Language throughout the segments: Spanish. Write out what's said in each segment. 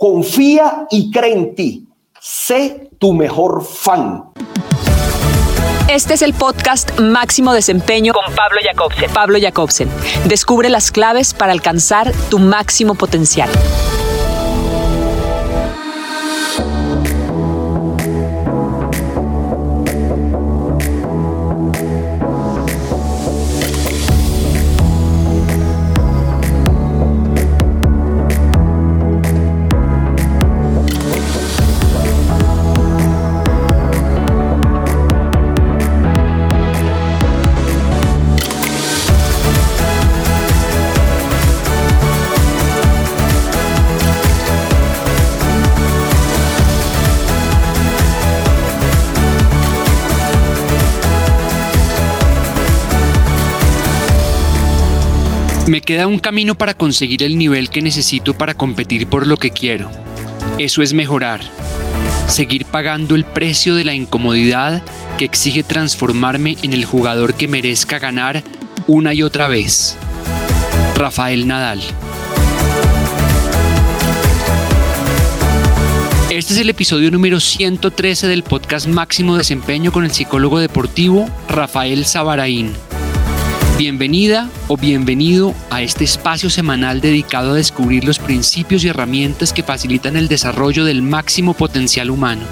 Confía y cree en ti. Sé tu mejor fan. Este es el podcast Máximo Desempeño con Pablo Jacobsen. Pablo Jacobsen. Descubre las claves para alcanzar tu máximo potencial. Me queda un camino para conseguir el nivel que necesito para competir por lo que quiero. Eso es mejorar. Seguir pagando el precio de la incomodidad que exige transformarme en el jugador que merezca ganar una y otra vez. Rafael Nadal. Este es el episodio número 113 del podcast Máximo Desempeño con el psicólogo deportivo Rafael Sabaraín. Bienvenida o bienvenido a este espacio semanal dedicado a descubrir los principios y herramientas que facilitan el desarrollo del máximo potencial humano.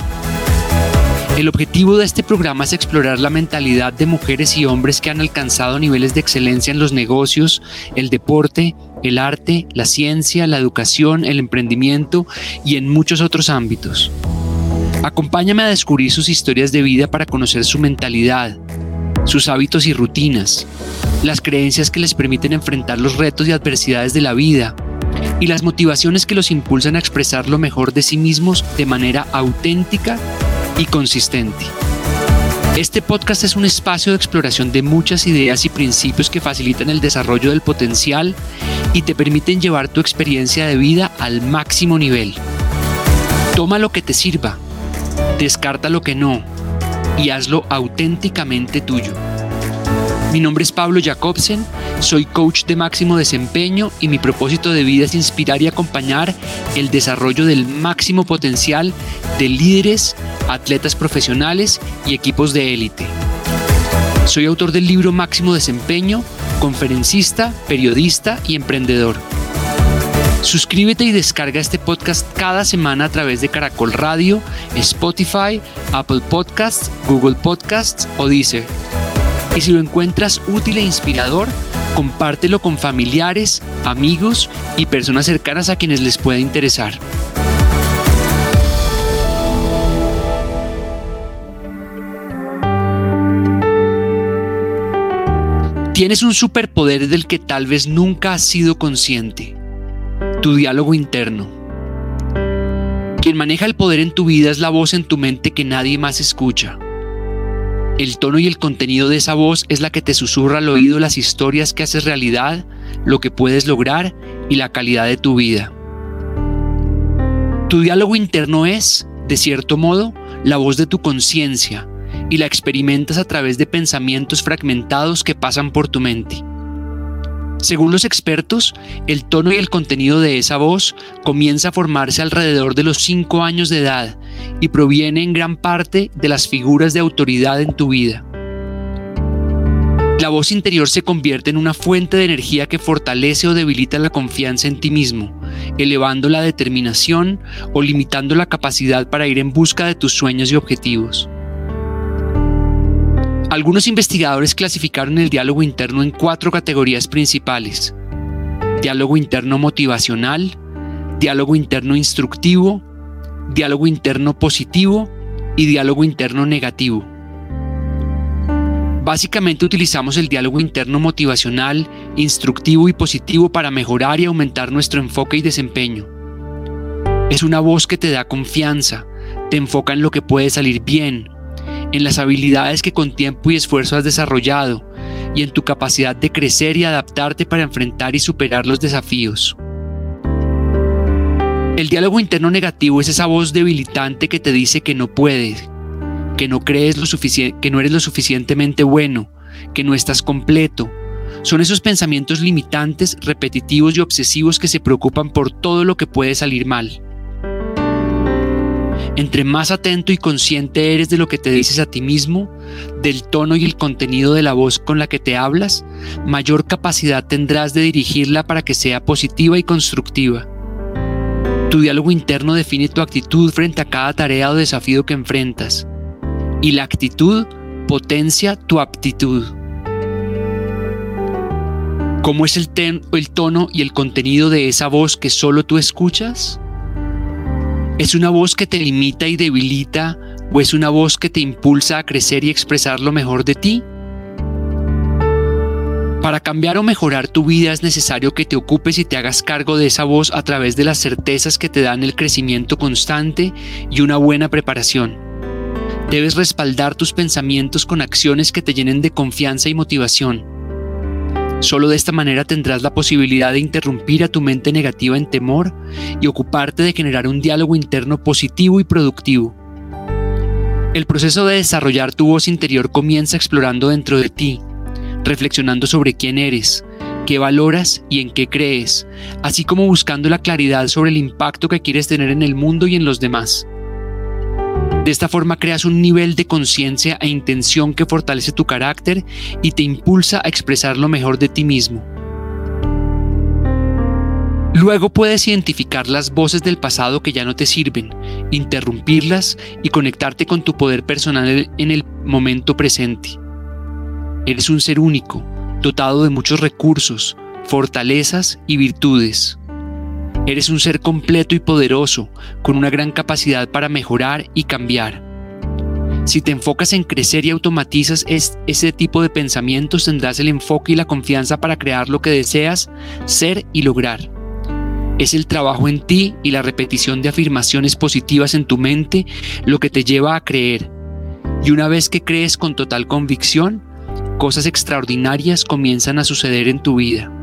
El objetivo de este programa es explorar la mentalidad de mujeres y hombres que han alcanzado niveles de excelencia en los negocios, el deporte, el arte, la ciencia, la educación, el emprendimiento y en muchos otros ámbitos. Acompáñame a descubrir sus historias de vida para conocer su mentalidad, sus hábitos y rutinas, las creencias que les permiten enfrentar los retos y adversidades de la vida y las motivaciones que los impulsan a expresar lo mejor de sí mismos de manera auténtica y consistente. Este podcast es un espacio de exploración de muchas ideas y principios que facilitan el desarrollo del potencial y te permiten llevar tu experiencia de vida al máximo nivel. Toma lo que te sirva, descarta lo que no y hazlo auténticamente tuyo. Mi nombre es Pablo Jacobsen, soy coach de máximo desempeño y mi propósito de vida es inspirar y acompañar el desarrollo del máximo potencial de líderes, atletas profesionales y equipos de élite. Soy autor del libro Máximo Desempeño, conferencista, periodista y emprendedor. Suscríbete y descarga este podcast cada semana a través de Caracol Radio, Spotify, Apple Podcasts, Google Podcasts o Deezer. Y si lo encuentras útil e inspirador, compártelo con familiares, amigos y personas cercanas a quienes les pueda interesar. Tienes un superpoder del que tal vez nunca has sido consciente, tu diálogo interno. Quien maneja el poder en tu vida es la voz en tu mente que nadie más escucha. El tono y el contenido de esa voz es la que te susurra al oído las historias que haces realidad, lo que puedes lograr y la calidad de tu vida. Tu diálogo interno es, de cierto modo, la voz de tu conciencia y la experimentas a través de pensamientos fragmentados que pasan por tu mente. Según los expertos, el tono y el contenido de esa voz comienza a formarse alrededor de los 5 años de edad y proviene en gran parte de las figuras de autoridad en tu vida. La voz interior se convierte en una fuente de energía que fortalece o debilita la confianza en ti mismo, elevando la determinación o limitando la capacidad para ir en busca de tus sueños y objetivos. Algunos investigadores clasificaron el diálogo interno en cuatro categorías principales. Diálogo interno motivacional, diálogo interno instructivo, diálogo interno positivo y diálogo interno negativo. Básicamente utilizamos el diálogo interno motivacional, instructivo y positivo para mejorar y aumentar nuestro enfoque y desempeño. Es una voz que te da confianza, te enfoca en lo que puede salir bien, en las habilidades que con tiempo y esfuerzo has desarrollado y en tu capacidad de crecer y adaptarte para enfrentar y superar los desafíos. El diálogo interno negativo es esa voz debilitante que te dice que no puedes, que no crees lo que no eres lo suficientemente bueno, que no estás completo. Son esos pensamientos limitantes, repetitivos y obsesivos que se preocupan por todo lo que puede salir mal. Entre más atento y consciente eres de lo que te dices a ti mismo, del tono y el contenido de la voz con la que te hablas, mayor capacidad tendrás de dirigirla para que sea positiva y constructiva. Tu diálogo interno define tu actitud frente a cada tarea o desafío que enfrentas. Y la actitud potencia tu aptitud. ¿Cómo es el, el tono y el contenido de esa voz que solo tú escuchas? ¿Es una voz que te limita y debilita o es una voz que te impulsa a crecer y expresar lo mejor de ti? Para cambiar o mejorar tu vida es necesario que te ocupes y te hagas cargo de esa voz a través de las certezas que te dan el crecimiento constante y una buena preparación. Debes respaldar tus pensamientos con acciones que te llenen de confianza y motivación. Solo de esta manera tendrás la posibilidad de interrumpir a tu mente negativa en temor y ocuparte de generar un diálogo interno positivo y productivo. El proceso de desarrollar tu voz interior comienza explorando dentro de ti, reflexionando sobre quién eres, qué valoras y en qué crees, así como buscando la claridad sobre el impacto que quieres tener en el mundo y en los demás. De esta forma creas un nivel de conciencia e intención que fortalece tu carácter y te impulsa a expresar lo mejor de ti mismo. Luego puedes identificar las voces del pasado que ya no te sirven, interrumpirlas y conectarte con tu poder personal en el momento presente. Eres un ser único, dotado de muchos recursos, fortalezas y virtudes. Eres un ser completo y poderoso, con una gran capacidad para mejorar y cambiar. Si te enfocas en crecer y automatizas ese tipo de pensamientos, tendrás el enfoque y la confianza para crear lo que deseas ser y lograr. Es el trabajo en ti y la repetición de afirmaciones positivas en tu mente lo que te lleva a creer. Y una vez que crees con total convicción, cosas extraordinarias comienzan a suceder en tu vida.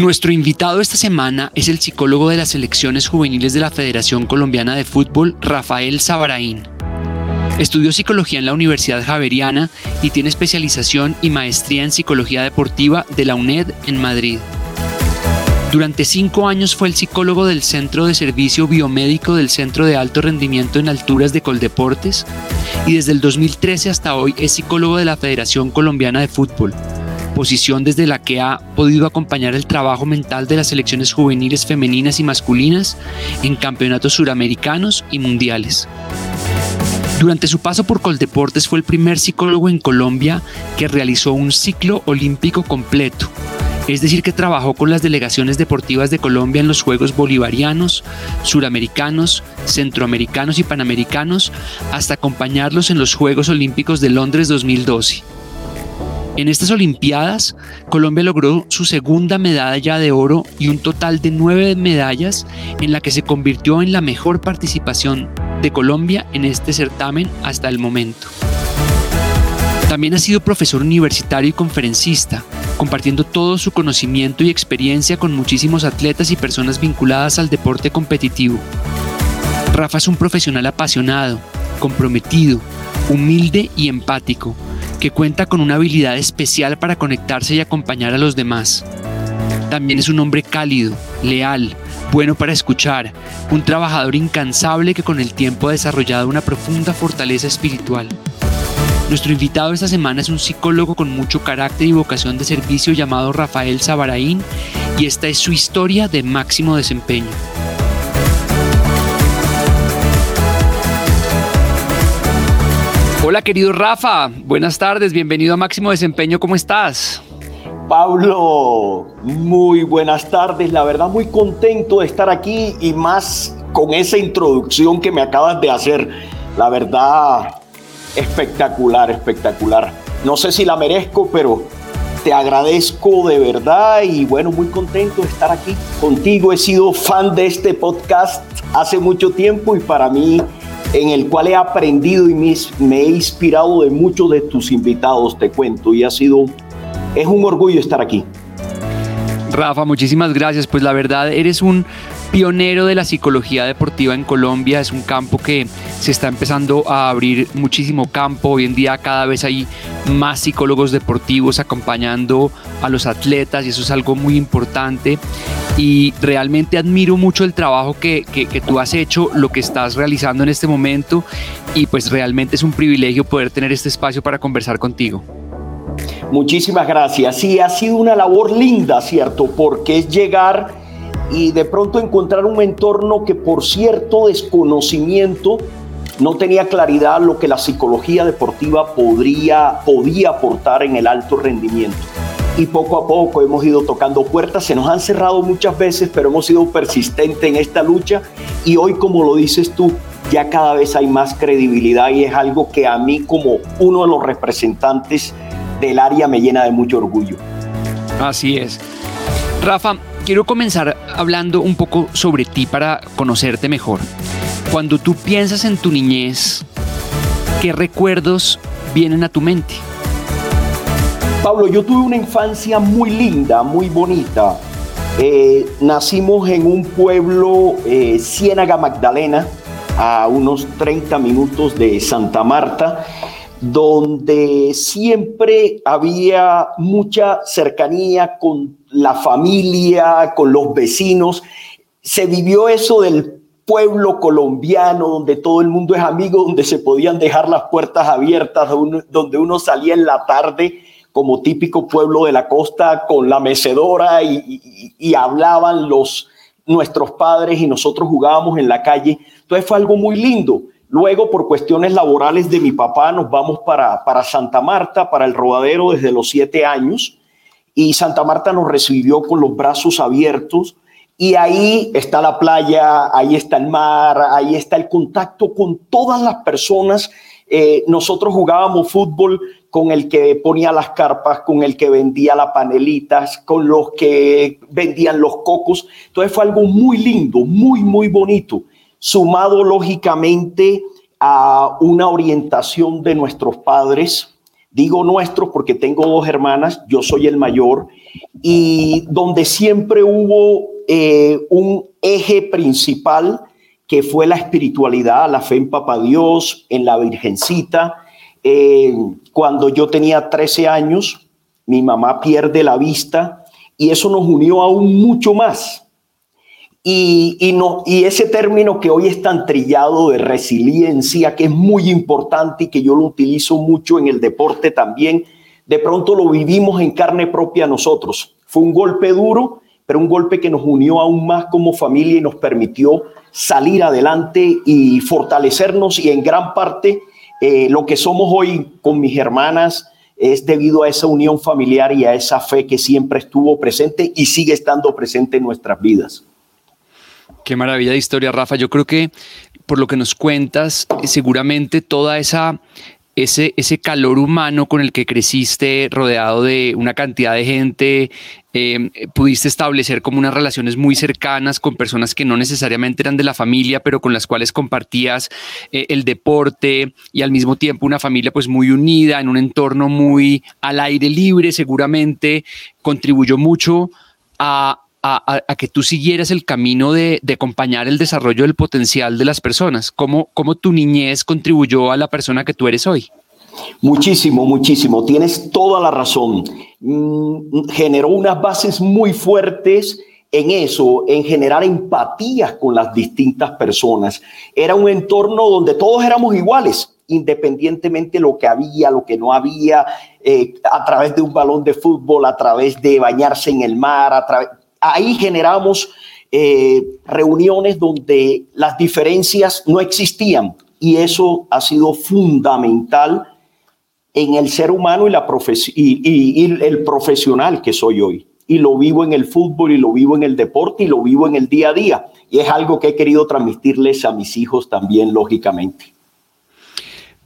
Nuestro invitado esta semana es el psicólogo de las selecciones juveniles de la Federación Colombiana de Fútbol, Rafael Sabaraín. Estudió psicología en la Universidad Javeriana y tiene especialización y maestría en psicología deportiva de la UNED en Madrid. Durante cinco años fue el psicólogo del Centro de Servicio Biomédico del Centro de Alto Rendimiento en Alturas de Coldeportes y desde el 2013 hasta hoy es psicólogo de la Federación Colombiana de Fútbol posición desde la que ha podido acompañar el trabajo mental de las selecciones juveniles femeninas y masculinas en campeonatos suramericanos y mundiales. Durante su paso por Coldeportes fue el primer psicólogo en Colombia que realizó un ciclo olímpico completo, es decir, que trabajó con las delegaciones deportivas de Colombia en los Juegos Bolivarianos, Suramericanos, Centroamericanos y Panamericanos, hasta acompañarlos en los Juegos Olímpicos de Londres 2012. En estas Olimpiadas, Colombia logró su segunda medalla de oro y un total de nueve medallas en la que se convirtió en la mejor participación de Colombia en este certamen hasta el momento. También ha sido profesor universitario y conferencista, compartiendo todo su conocimiento y experiencia con muchísimos atletas y personas vinculadas al deporte competitivo. Rafa es un profesional apasionado, comprometido, humilde y empático que cuenta con una habilidad especial para conectarse y acompañar a los demás. También es un hombre cálido, leal, bueno para escuchar, un trabajador incansable que con el tiempo ha desarrollado una profunda fortaleza espiritual. Nuestro invitado esta semana es un psicólogo con mucho carácter y vocación de servicio llamado Rafael Sabaraín y esta es su historia de máximo desempeño. Hola querido Rafa, buenas tardes, bienvenido a Máximo Desempeño, ¿cómo estás? Pablo, muy buenas tardes. La verdad, muy contento de estar aquí y más con esa introducción que me acabas de hacer. La verdad, espectacular, espectacular. No sé si la merezco, pero te agradezco de verdad y bueno, muy contento de estar aquí contigo. He sido fan de este podcast hace mucho tiempo y para mí en el cual he aprendido y me, he inspirado de muchos de tus invitados, te cuento, y ha sido, es un orgullo estar aquí. Rafa, muchísimas gracias. Pues la verdad, eres un pionero de la psicología deportiva en Colombia. Es un campo que se está empezando a abrir muchísimo campo. Hoy en día cada vez hay más psicólogos deportivos acompañando a los atletas y eso es algo muy importante. Y realmente admiro mucho el trabajo que, que, tú has hecho, lo que estás realizando en este momento y pues realmente es un privilegio poder tener este espacio para conversar contigo. Muchísimas gracias. Sí, ha sido una labor linda, ¿cierto? Porque es llegar y de pronto encontrar un entorno que por cierto desconocimiento no tenía claridad lo que la psicología deportiva podría, podía aportar en el alto rendimiento. Y poco a poco hemos ido tocando puertas, se nos han cerrado muchas veces, pero hemos sido persistentes en esta lucha y hoy, como lo dices tú, ya cada vez hay más credibilidad y es algo que a mí como uno de los representantes del área me llena de mucho orgullo. Así es. Rafa, quiero comenzar hablando un poco sobre ti para conocerte mejor. Cuando tú piensas en tu niñez, ¿qué recuerdos vienen a tu mente? Pablo, yo tuve una infancia muy linda, muy bonita. Eh, nacimos en un pueblo, eh, Ciénaga Magdalena, a unos 30 minutos de Santa Marta donde siempre había mucha cercanía con la familia, con los vecinos. Se vivió eso del pueblo colombiano, donde todo el mundo es amigo, donde se podían dejar las puertas abiertas, donde uno salía en la tarde como típico pueblo de la costa con la mecedora y, hablaban los nuestros padres y nosotros jugábamos en la calle. Entonces fue algo muy lindo. Luego, por cuestiones laborales de mi papá, nos vamos para, para Santa Marta, para el rodadero desde los siete años. Y Santa Marta nos recibió con los brazos abiertos. Y ahí está la playa, ahí está el mar, ahí está el contacto con todas las personas. Eh, nosotros jugábamos fútbol con el que ponía las carpas, con el que vendía las panelitas, con los que vendían los cocos. Entonces fue algo muy lindo, muy, muy bonito sumado lógicamente a una orientación de nuestros padres, digo nuestros porque tengo dos hermanas, yo soy el mayor, y donde siempre hubo eh, un eje principal que fue la espiritualidad, la fe en Papá Dios, en la Virgencita. Eh, cuando yo tenía 13 años, mi mamá pierde la vista y eso nos unió aún mucho más y, no, y ese término que hoy es tan trillado de resiliencia, que es muy importante y que yo lo utilizo mucho en el deporte también, de pronto lo vivimos en carne propia nosotros. Fue un golpe duro, pero un golpe que nos unió aún más como familia y nos permitió salir adelante y fortalecernos y en gran parte eh, lo que somos hoy con mis hermanas es debido a esa unión familiar y a esa fe que siempre estuvo presente y sigue estando presente en nuestras vidas. Qué maravilla de historia, Rafa. Yo creo que por lo que nos cuentas, seguramente toda esa ese, ese calor humano con el que creciste, rodeado de una cantidad de gente, em, pudiste establecer como unas relaciones muy cercanas con personas que no necesariamente eran de la familia, pero con las cuales compartías eh, el deporte y al mismo tiempo una familia pues muy unida, en un entorno muy al aire libre, seguramente contribuyó mucho a, a, que tú siguieras el camino de, acompañar el desarrollo del potencial de las personas? ¿Cómo, ¿Cómo tu niñez contribuyó a la persona que tú eres hoy? Muchísimo, muchísimo. Tienes toda la razón. Mm, generó unas bases muy fuertes en eso, en generar empatías con las distintas personas. Era un entorno donde todos éramos iguales, independientemente de lo que había, lo que no había, eh, a través de un balón de fútbol, a través de bañarse en el mar, a través, ahí generamos eh, reuniones donde las diferencias no existían y eso ha sido fundamental en el ser humano y, la y, y, el profesional que soy hoy. Y lo vivo en el fútbol y lo vivo en el deporte y lo vivo en el día a día. Y es algo que he querido transmitirles a mis hijos también, lógicamente.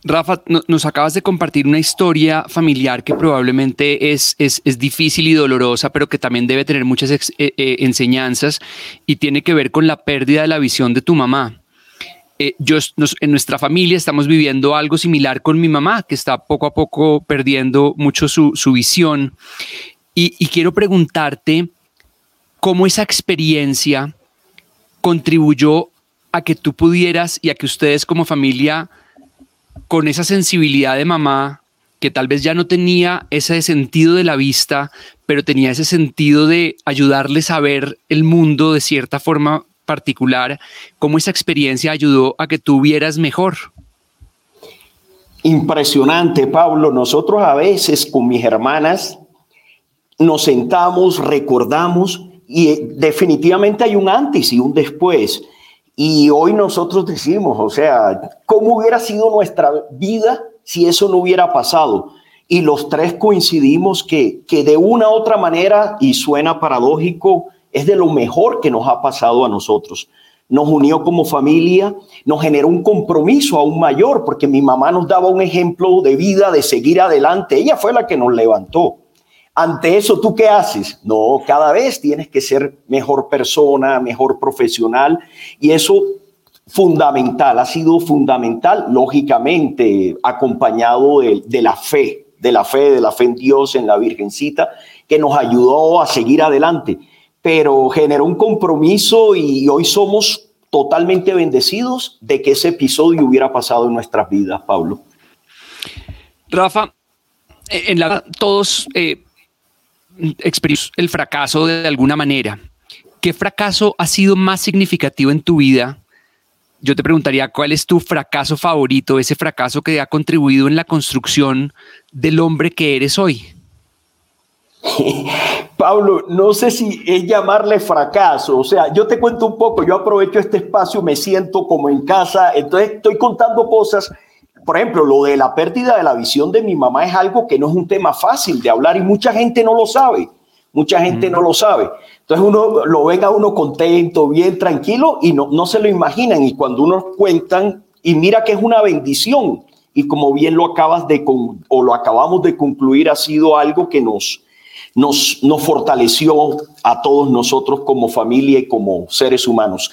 Rafa, nos acabas de compartir una historia familiar que probablemente es, es, difícil y dolorosa, pero que también debe tener muchas eh, eh, enseñanzas y tiene que ver con la pérdida de la visión de tu mamá. Eh, yo, en nuestra familia estamos viviendo algo similar con mi mamá, que está poco a poco perdiendo mucho su, visión. Y, y quiero preguntarte cómo esa experiencia contribuyó a que tú pudieras y a que ustedes como familia, con esa sensibilidad de mamá, que tal vez ya no tenía ese sentido de la vista, pero tenía ese sentido de ayudarles a ver el mundo de cierta forma particular, cómo esa experiencia ayudó a que tú vieras mejor. Impresionante, Pablo. Nosotros a veces con mis hermanas nos sentamos, recordamos y definitivamente hay un antes y un después. Y hoy nosotros decimos, o sea, ¿cómo hubiera sido nuestra vida si eso no hubiera pasado? Y los tres coincidimos que, que de una u otra manera, y suena paradójico, es de lo mejor que nos ha pasado a nosotros. Nos unió como familia, nos generó un compromiso aún mayor, porque mi mamá nos daba un ejemplo de vida, de seguir adelante. Ella fue la que nos levantó. Ante eso, ¿tú qué haces? No, cada vez tienes que ser mejor persona, mejor profesional, y eso fundamental, ha sido fundamental, lógicamente, acompañado de, de la fe, de la fe, de la fe en Dios, en la Virgencita, que nos ayudó a seguir adelante pero generó un compromiso y hoy somos totalmente bendecidos de que ese episodio hubiera pasado en nuestras vidas, Pablo. Rafa, en la todos eh, el fracaso de alguna manera. ¿Qué fracaso ha sido más significativo en tu vida? Yo te preguntaría, ¿cuál es tu fracaso favorito, ese fracaso que ha contribuido en la construcción del hombre que eres hoy? Pablo, no sé si es llamarle fracaso, o sea, yo te cuento un poco, yo aprovecho este espacio, me siento como en casa, entonces estoy contando cosas, por ejemplo, lo de la pérdida de la visión de mi mamá es algo que no es un tema fácil de hablar y mucha gente no lo sabe, mucha gente no lo sabe. Entonces uno lo ven a uno contento, bien tranquilo y no, no se lo imaginan y cuando uno cuentan y mira que es una bendición y como bien lo acabas de o lo acabamos de concluir ha sido algo que nos nos, fortaleció a todos nosotros como familia y como seres humanos.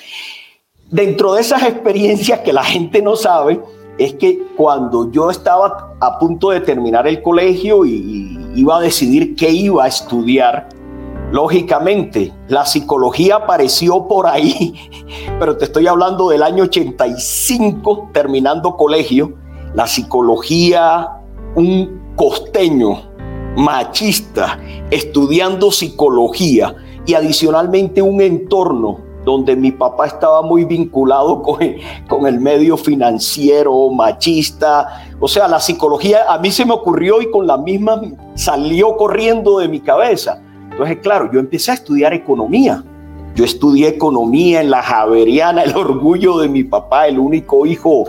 Dentro de esas experiencias que la gente no sabe, es que cuando yo estaba a punto de terminar el colegio y iba a decidir qué iba a estudiar, lógicamente la psicología apareció por ahí, pero te estoy hablando del año 85, terminando colegio, la psicología, un costeño machista, estudiando psicología y adicionalmente un entorno donde mi papá estaba muy vinculado con, con el medio financiero, machista. O sea, la psicología a mí se me ocurrió y con la misma salió corriendo de mi cabeza. Entonces, claro, yo empecé a estudiar economía. Yo estudié economía en la Javeriana, el orgullo de mi papá, el único hijo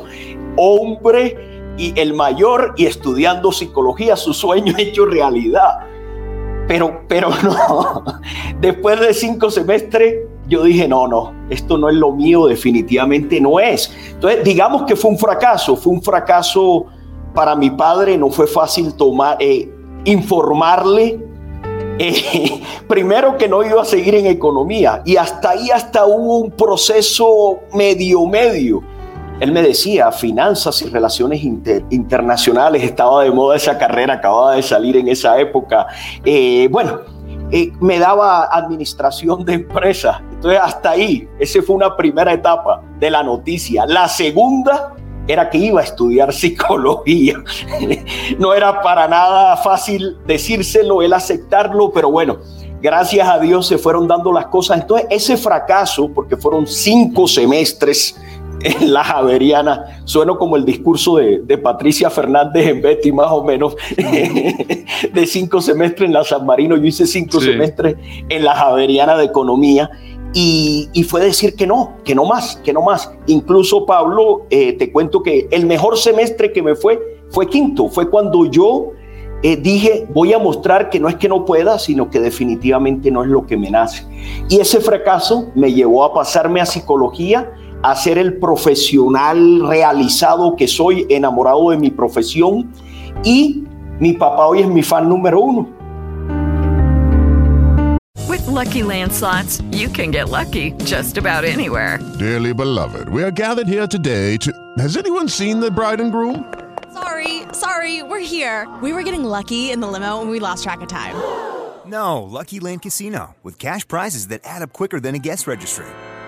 hombre y el mayor y estudiando psicología, su sueño hecho realidad. Pero, pero no, después de cinco semestres yo dije, no, no, esto no es lo mío, definitivamente no es. Entonces, digamos que fue un fracaso, fue un fracaso para mi padre, no fue fácil tomar, eh, informarle, eh, primero que no iba a seguir en economía, y hasta ahí hasta hubo un proceso medio medio él me decía, finanzas y relaciones internacionales, estaba de moda esa carrera, acababa de salir en esa época. Eh, bueno, me daba administración de empresas. Entonces, hasta ahí, esa fue una primera etapa de la noticia. La segunda era que iba a estudiar psicología. no era para nada fácil decírselo, el aceptarlo, pero bueno, gracias a Dios se fueron dando las cosas. Entonces, ese fracaso, porque fueron cinco semestres, la Javeriana. Sueno como el discurso de, Patricia Fernández en Betty, más o menos, de cinco semestres en la San Marino. Yo hice cinco semestres en la Javeriana de Economía. Y, fue decir que no, que no más, que no más. Incluso, Pablo, eh, te cuento que el mejor semestre que me fue fue quinto, fue cuando yo eh, dije, voy a mostrar que no es que no pueda, sino que definitivamente no es lo que me nace. Y ese fracaso me llevó a pasarme a psicología, a ser el profesional realizado que soy, enamorado de mi profesión. Y mi papá hoy es mi fan número uno. With lucky landslots, you can get lucky just about anywhere. Dearly beloved, we are gathered here today to. Has anyone seen the bride and groom? Sorry, sorry, we're here. We were getting lucky in the limo and we lost track of time. No, Lucky Land Casino, with cash prizes that add up quicker than a guest registry.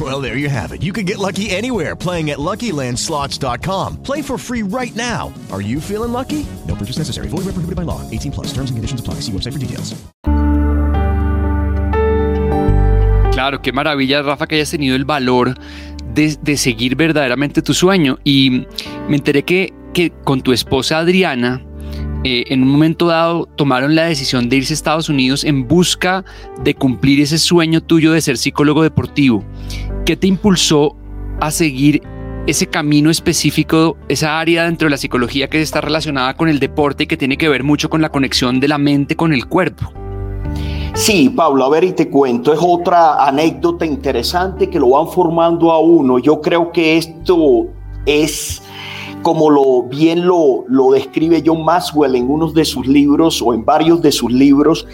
Well, there you have it. You can get lucky anywhere playing at LuckyLandSlots.com. Play for free right now. Are you feeling lucky? No purchase necessary. Void where prohibited by law. 18 plus. Terms and conditions apply. See website for details. Claro, qué maravilla, Rafa, que hayas tenido el valor de, de seguir verdaderamente tu sueño. Y me enteré que, que con tu esposa Adriana, eh, en un momento dado tomaron la decisión de irse a Estados Unidos en busca de cumplir ese sueño tuyo de ser psicólogo deportivo. ¿Qué te impulsó a seguir ese camino específico, esa área dentro de la psicología que está relacionada con el deporte y que tiene que ver mucho con la conexión de la mente con el cuerpo? Sí, Pablo, a ver y te cuento, es otra anécdota interesante que lo van formando a uno. Yo creo que esto es como lo bien lo, lo describe John Maxwell en uno de sus libros o en varios de sus libros.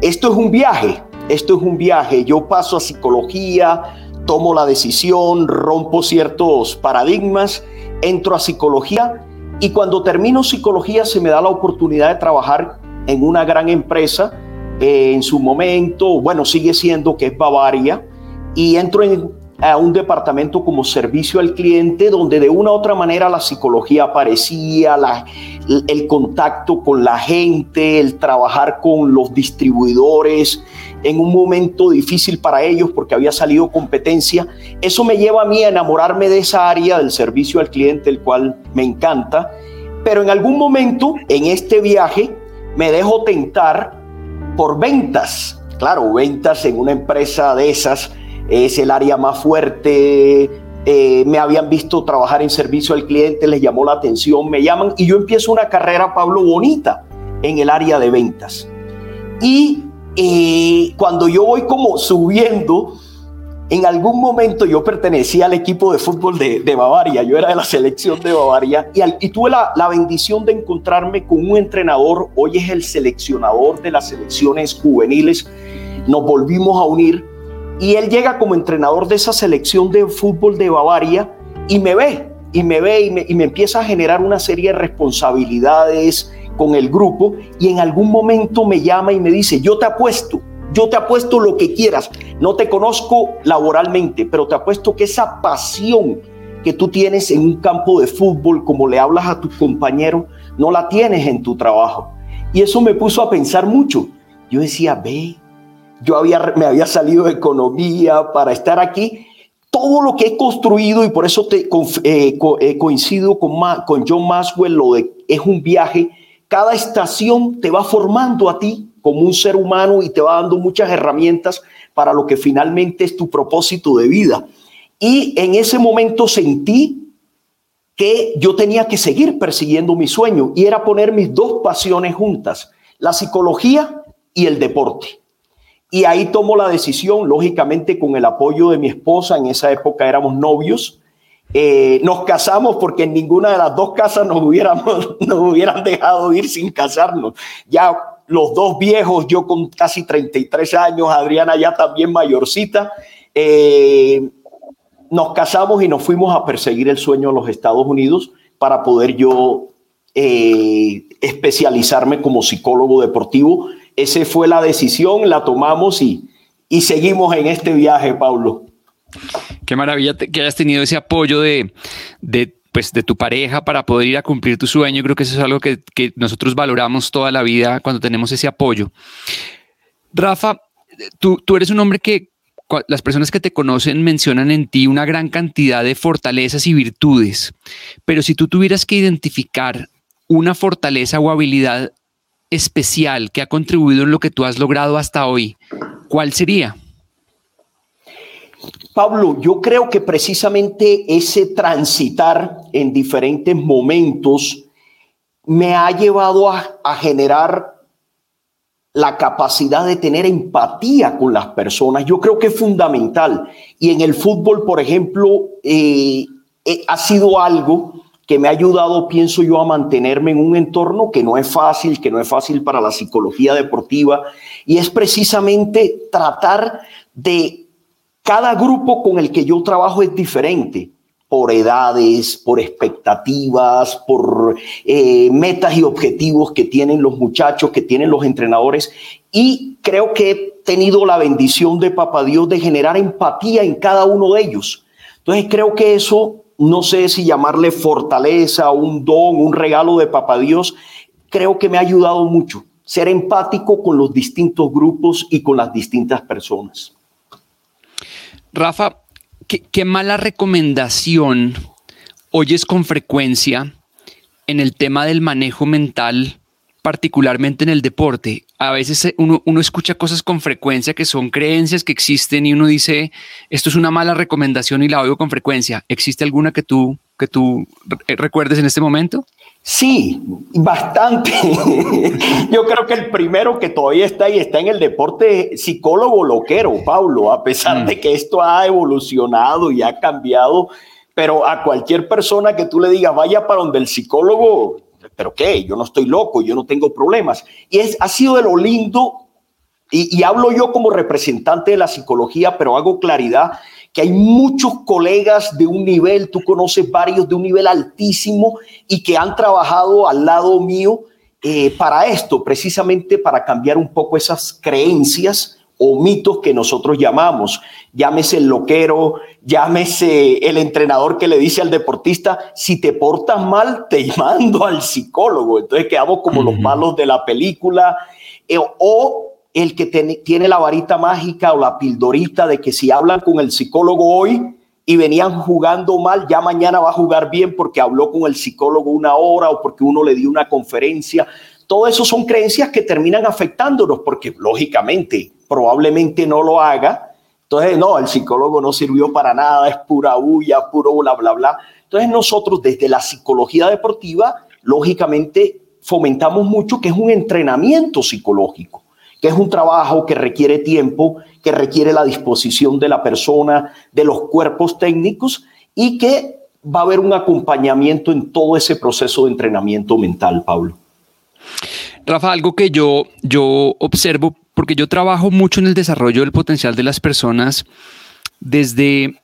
Esto es un viaje, esto es un viaje. Yo paso a psicología, tomo la decisión, rompo ciertos paradigmas, entro a psicología y cuando termino psicología se me da la oportunidad de trabajar en una gran empresa eh, en su momento, bueno, sigue siendo que es Bavaria, y entro en, a un departamento como servicio al cliente, donde de una u otra manera la psicología aparecía, la, el contacto con la gente, el trabajar con los distribuidores en un momento difícil para ellos porque había salido competencia. Eso me lleva a mí a enamorarme de esa área del servicio al cliente, el cual me encanta. Pero en algún momento en este viaje me dejo tentar por ventas. Claro, ventas en una empresa de esas es el área más fuerte. Eh, me habían visto trabajar en servicio al cliente, les llamó la atención, me llaman y yo empiezo una carrera, Pablo, bonita en el área de ventas. Y eh, cuando yo voy como subiendo, en algún momento yo pertenecía al equipo de fútbol de, de Bavaria, yo era de la selección de Bavaria y, al, y tuve la, la, bendición de encontrarme con un entrenador, hoy es el seleccionador de las selecciones juveniles, nos volvimos a unir y él llega como entrenador de esa selección de fútbol de Bavaria y me ve, y me ve y me, y me empieza a generar una serie de responsabilidades con el grupo y en algún momento me llama y me dice, yo te apuesto yo te apuesto lo que quieras. No te conozco laboralmente, pero te apuesto que esa pasión que tú tienes en un campo de fútbol, como le hablas a tus compañeros, no la tienes en tu trabajo. Y eso me puso a pensar mucho. Yo decía, ve, yo había, me había salido de economía para estar aquí. Todo lo que he construido, y por eso te, eh, eh, coincido con, con John Maxwell, lo de es un viaje. Cada estación te va formando a ti como un ser humano y te va dando muchas herramientas para lo que finalmente es tu propósito de vida. Y en ese momento sentí que yo tenía que seguir persiguiendo mi sueño y era poner mis dos pasiones juntas, la psicología y el deporte. Y ahí tomo la decisión, lógicamente con el apoyo de mi esposa, en esa época éramos novios, eh, nos casamos porque en ninguna de las dos casas nos, hubiéramos, nos hubieran dejado ir sin casarnos. Ya los dos viejos, yo con casi 33 años, Adriana ya también mayorcita, eh, nos casamos y nos fuimos a perseguir el sueño de los Estados Unidos para poder yo eh, especializarme como psicólogo deportivo. Esa fue la decisión, la tomamos y, y seguimos en este viaje, Pablo. Qué maravilla que hayas tenido ese apoyo de, de pues, de tu pareja para poder ir a cumplir tu sueño. Creo que eso es algo que, que nosotros valoramos toda la vida cuando tenemos ese apoyo. Rafa, tú, tú eres un hombre que las personas que te conocen mencionan en ti una gran cantidad de fortalezas y virtudes, pero si tú tuvieras que identificar una fortaleza o habilidad especial que ha contribuido en lo que tú has logrado hasta hoy, ¿cuál sería? Pablo, yo creo que precisamente ese transitar en diferentes momentos me ha llevado a, generar la capacidad de tener empatía con las personas. Yo creo que es fundamental. Y en el fútbol, por ejemplo, eh, eh, ha sido algo que me ha ayudado, pienso yo, a mantenerme en un entorno que no es fácil, que no es fácil para la psicología deportiva, y es precisamente tratar de cada grupo con el que yo trabajo es diferente por edades, por expectativas, por eh, metas y objetivos que tienen los muchachos, que tienen los entrenadores. Y creo que he tenido la bendición de Papá Dios de generar empatía en cada uno de ellos. Entonces creo que eso no sé si llamarle fortaleza, un don, un regalo de Papá Dios, creo que me ha ayudado mucho ser empático con los distintos grupos y con las distintas personas. Rafa, ¿qué, mala recomendación oyes con frecuencia en el tema del manejo mental, particularmente en el deporte? a veces eh, uno, escucha cosas con frecuencia que son creencias que existen y uno dice, esto es una mala recomendación y la oigo con frecuencia. ¿Existe alguna que tú, que tú eh, recuerdes en este momento? Sí, bastante. Yo creo que el primero que todavía está ahí está en el deporte psicólogo loquero, Pablo, a pesar mm. de que esto ha evolucionado y ha cambiado, pero a cualquier persona que tú le digas vaya para donde el psicólogo, pero qué, yo no estoy loco, yo no tengo problemas. Y es, ha sido de lo lindo, y, hablo yo como representante de la psicología, pero hago claridad que hay muchos colegas de un nivel, tú conoces varios de un nivel altísimo y que han trabajado al lado mío eh, para esto, precisamente para cambiar un poco esas creencias o mitos que nosotros llamamos. Llámese el loquero, llámese el entrenador que le dice al deportista, si te portas mal, te mando al psicólogo. Entonces quedamos como los malos de la película. Eh, o el que tiene la varita mágica o la pildorita de que si hablan con el psicólogo hoy y venían jugando mal, ya mañana va a jugar bien porque habló con el psicólogo una hora o porque uno le dio una conferencia. Todo eso son creencias que terminan afectándonos porque lógicamente probablemente no lo haga. Entonces, no, el psicólogo no sirvió para nada, es pura bulla, puro bla, bla, bla. Entonces, nosotros desde la psicología deportiva, lógicamente, fomentamos mucho que es un entrenamiento psicológico, que es un trabajo que requiere tiempo, que requiere la disposición de la persona, de los cuerpos técnicos y que va a haber un acompañamiento en todo ese proceso de entrenamiento mental, Pablo. Rafa, algo que yo, yo observo porque yo trabajo mucho en el desarrollo del potencial de las personas desde,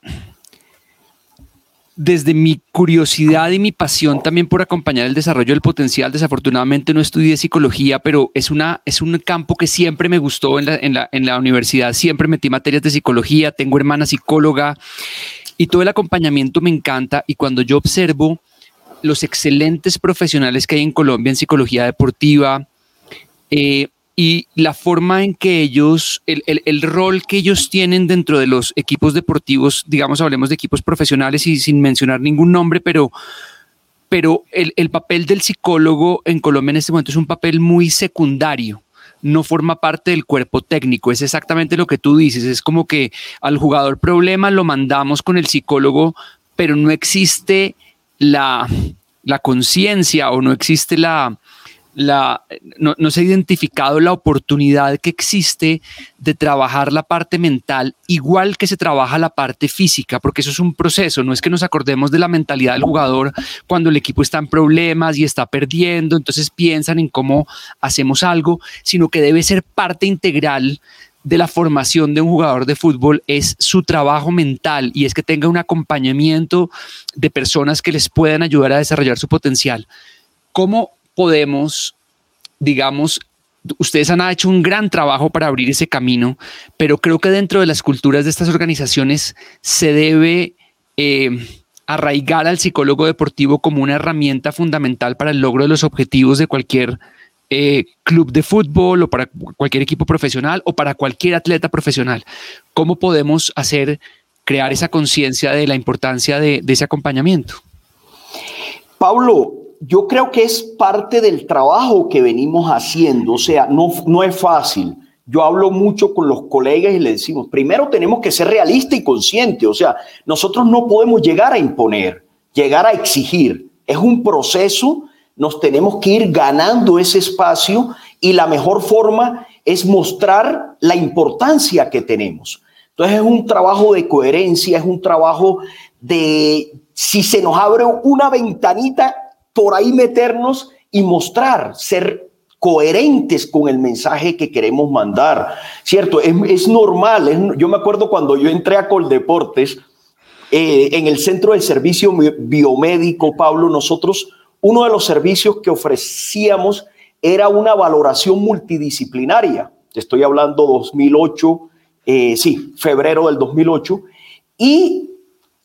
desde mi curiosidad y mi pasión también por acompañar el desarrollo del potencial. Desafortunadamente no estudié psicología, pero es, una, es un campo que siempre me gustó en la, en, la, en la universidad. Siempre metí materias de psicología, tengo hermana psicóloga y todo el acompañamiento me encanta. Y cuando yo observo los excelentes profesionales que hay en Colombia en psicología deportiva, eh, y la forma en que ellos, el, el, rol que ellos tienen dentro de los equipos deportivos, digamos, hablemos de equipos profesionales y sin mencionar ningún nombre, pero, pero el, el papel del psicólogo en Colombia en este momento es un papel muy secundario no forma parte del cuerpo técnico. Es exactamente lo que tú dices. Es como que al jugador problema lo mandamos con el psicólogo, pero no existe la, la conciencia o no existe la, la, no, se ha identificado la oportunidad que existe de trabajar la parte mental igual que se trabaja la parte física, porque eso es un proceso, no es que nos acordemos de la mentalidad del jugador cuando el equipo está en problemas y está perdiendo, entonces piensan en cómo hacemos algo, sino que debe ser parte integral de la formación de un jugador de fútbol es su trabajo mental y es que tenga un acompañamiento de personas que les puedan ayudar a desarrollar su potencial. ¿Cómo podemos, digamos, ustedes han hecho un gran trabajo para abrir ese camino, pero creo que dentro de las culturas de estas organizaciones se debe eh, arraigar al psicólogo deportivo como una herramienta fundamental para el logro de los objetivos de cualquier eh, club de fútbol o para cualquier equipo profesional o para cualquier atleta profesional. ¿Cómo podemos hacer, crear esa conciencia de la importancia de, ese acompañamiento? Pablo, yo creo que es parte del trabajo que venimos haciendo, o sea, no, no es fácil. Yo hablo mucho con los colegas y les decimos, primero tenemos que ser realistas y conscientes, o sea, nosotros no podemos llegar a imponer, llegar a exigir. Es un proceso nos tenemos que ir ganando ese espacio y la mejor forma es mostrar la importancia que tenemos. Entonces es un trabajo de coherencia, es un trabajo de, si se nos abre una ventanita, por ahí meternos y mostrar, ser coherentes con el mensaje que queremos mandar, ¿cierto? Es, normal, yo me acuerdo cuando yo entré a Coldeportes, eh, en el centro del servicio biomédico, Pablo, nosotros uno de los servicios que ofrecíamos era una valoración multidisciplinaria. Estoy hablando 2008, eh, sí, febrero del 2008. Y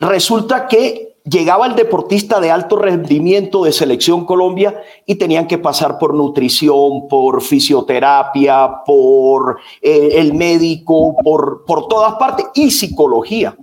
resulta que llegaba el deportista de alto rendimiento de Selección Colombia y tenían que pasar por nutrición, por fisioterapia, por eh, el médico, por, por todas partes y psicología.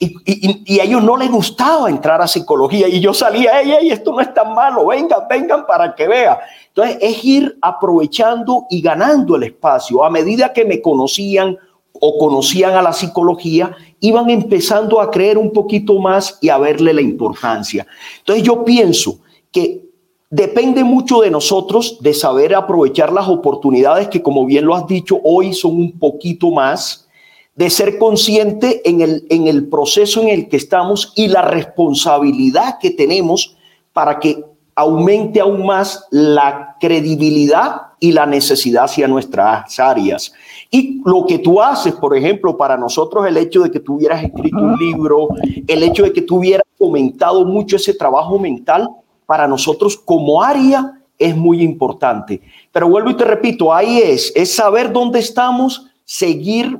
Y, a ellos no les gustaba entrar a psicología. Y yo salía, ella y esto no es tan malo, vengan, vengan para que vea. Entonces es ir aprovechando y ganando el espacio. A medida que me conocían o conocían a la psicología, iban empezando a creer un poquito más y a verle la importancia. Entonces yo pienso que depende mucho de nosotros de saber aprovechar las oportunidades que, como bien lo has dicho, hoy son un poquito más de ser consciente en el, en el proceso en el que estamos y la responsabilidad que tenemos para que aumente aún más la credibilidad y la necesidad hacia nuestras áreas. Y lo que tú haces, por ejemplo, para nosotros el hecho de que tú hubieras escrito un libro, el hecho de que tú hubieras comentado mucho ese trabajo mental, para nosotros como área es muy importante. Pero vuelvo y te repito, ahí es, es saber dónde estamos, seguir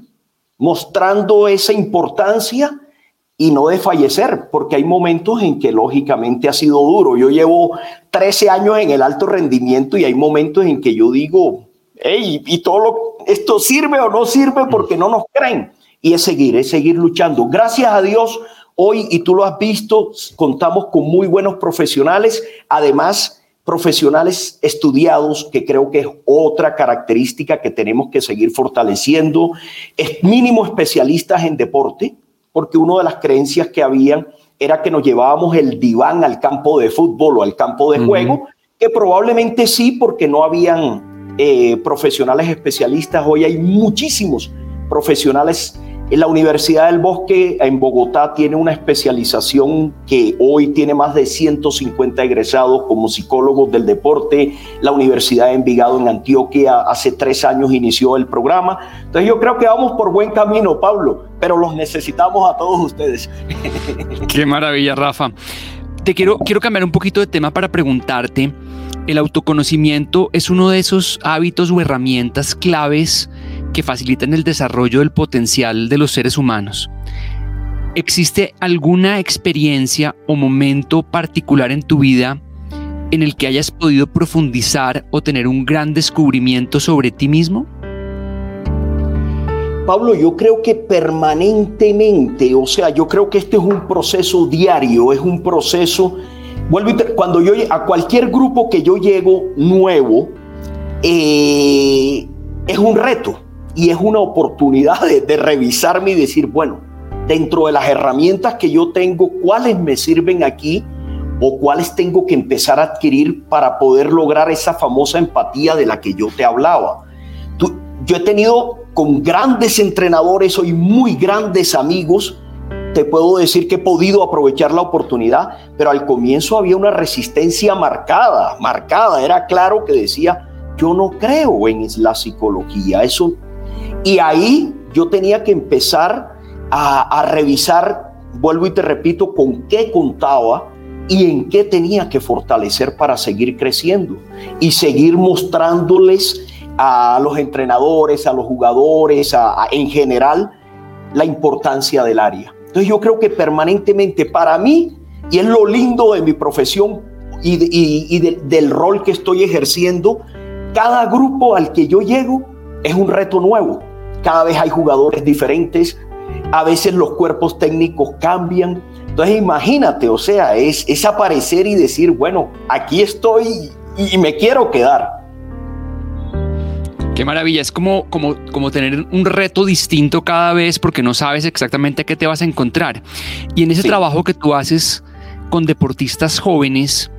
mostrando esa importancia y no de fallecer, porque hay momentos en que lógicamente ha sido duro. Yo llevo 13 años en el alto rendimiento y hay momentos en que yo digo, hey, y todo esto sirve o no sirve porque no nos creen. Y es seguir, es seguir luchando. Gracias a Dios, hoy, y tú lo has visto, contamos con muy buenos profesionales. Además, profesionales estudiados, que creo que es otra característica que tenemos que seguir fortaleciendo, es mínimo especialistas en deporte, porque una de las creencias que habían era que nos llevábamos el diván al campo de fútbol o al campo de juego, que probablemente sí, porque no habían eh, profesionales especialistas. Hoy hay muchísimos profesionales la Universidad del Bosque en Bogotá tiene una especialización que hoy tiene más de 150 egresados como psicólogos del deporte. La Universidad de Envigado en Antioquia hace tres años inició el programa. Entonces yo creo que vamos por buen camino, Pablo, pero los necesitamos a todos ustedes. Qué maravilla, Rafa. Te quiero, quiero cambiar un poquito de tema para preguntarte. El autoconocimiento es uno de esos hábitos o herramientas claves que facilitan el desarrollo del potencial de los seres humanos. ¿Existe alguna experiencia o momento particular en tu vida en el que hayas podido profundizar o tener un gran descubrimiento sobre ti mismo? Pablo, yo creo que permanentemente, o sea, yo creo que este es un proceso diario, es un proceso, cuando yo a cualquier grupo que yo llego nuevo, eh, es un reto y es una oportunidad de, revisarme y decir, bueno, dentro de las herramientas que yo tengo, ¿cuáles me sirven aquí? o cuáles tengo que empezar a adquirir para poder lograr esa famosa empatía de la que yo te hablaba. yo he tenido con grandes entrenadores, soy muy grandes amigos, te puedo decir que he podido aprovechar la oportunidad, pero al comienzo había una resistencia marcada, marcada, era claro que decía, yo no creo en la psicología, eso y ahí yo tenía que empezar a, revisar, vuelvo y te repito, con qué contaba y en qué tenía que fortalecer para seguir creciendo y seguir mostrándoles a los entrenadores, a los jugadores, en general, la importancia del área. Entonces yo creo que permanentemente para mí y es lo lindo de mi profesión y, del rol que estoy ejerciendo. Cada grupo al que yo llego es un reto nuevo. Cada vez hay jugadores diferentes, a veces los cuerpos técnicos cambian. Entonces imagínate, o sea, es, es aparecer y decir, bueno, aquí estoy y me quiero quedar. Qué maravilla, es como, como, como tener un reto distinto cada vez porque no sabes exactamente qué te vas a encontrar. Y en ese trabajo que tú haces con deportistas jóvenes,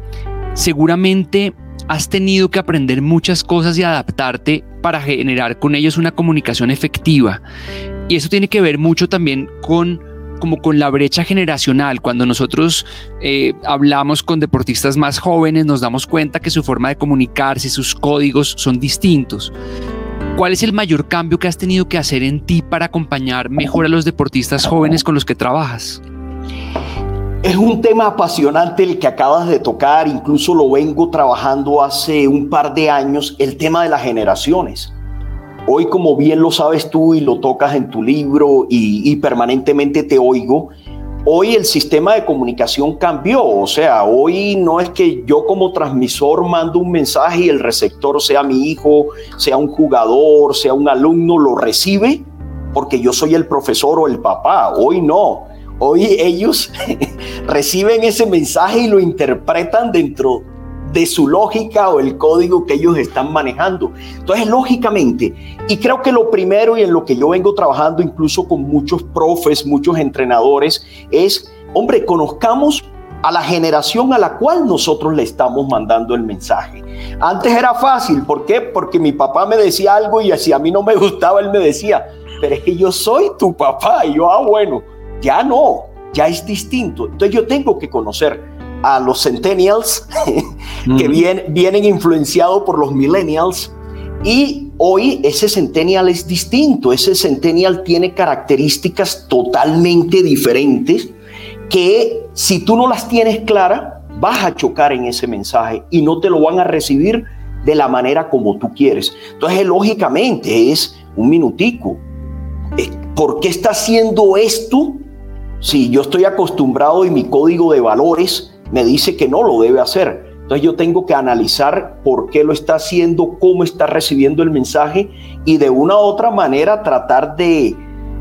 seguramente has tenido que aprender muchas cosas y adaptarte para generar con ellos una comunicación efectiva. Y eso tiene que ver mucho también con como con la brecha generacional. Cuando nosotros eh, hablamos con deportistas más jóvenes, nos damos cuenta que su forma de comunicarse, sus códigos son distintos. ¿Cuál es el mayor cambio que has tenido que hacer en ti para acompañar mejor a los deportistas jóvenes con los que trabajas? Es un tema apasionante el que acabas de tocar, incluso lo vengo trabajando hace un par de años, el tema de las generaciones. Hoy, como bien lo sabes tú y lo tocas en tu libro y, permanentemente te oigo, hoy el sistema de comunicación cambió. O sea, hoy no es que yo como transmisor mando un mensaje y el receptor sea mi hijo, sea un jugador, sea un alumno, lo recibe porque yo soy el profesor o el papá. Hoy no. Hoy ellos reciben ese mensaje y lo interpretan dentro de su lógica o el código que ellos están manejando. Entonces, lógicamente, y creo que lo primero y en lo que yo vengo trabajando incluso con muchos profes, muchos entrenadores, es, hombre, conozcamos a la generación a la cual nosotros le estamos mandando el mensaje. Antes era fácil, ¿por qué? Porque mi papá me decía algo y si a mí no me gustaba, él me decía, pero es que yo soy tu papá. Y yo, ah, bueno, ya no, ya es distinto. Entonces yo tengo que conocer a los centennials, que vienen influenciados por los millennials. Y hoy ese centennial es distinto, ese centennial tiene características totalmente diferentes que si tú no las tienes claras, vas a chocar en ese mensaje y no te lo van a recibir de la manera como tú quieres. Entonces, lógicamente, es un minutico. Eh, ¿Por qué está haciendo esto? Si yo estoy acostumbrado y mi código de valores me dice que no lo debe hacer. Entonces yo tengo que analizar por qué lo está haciendo, cómo está recibiendo el mensaje y de una u otra manera tratar de...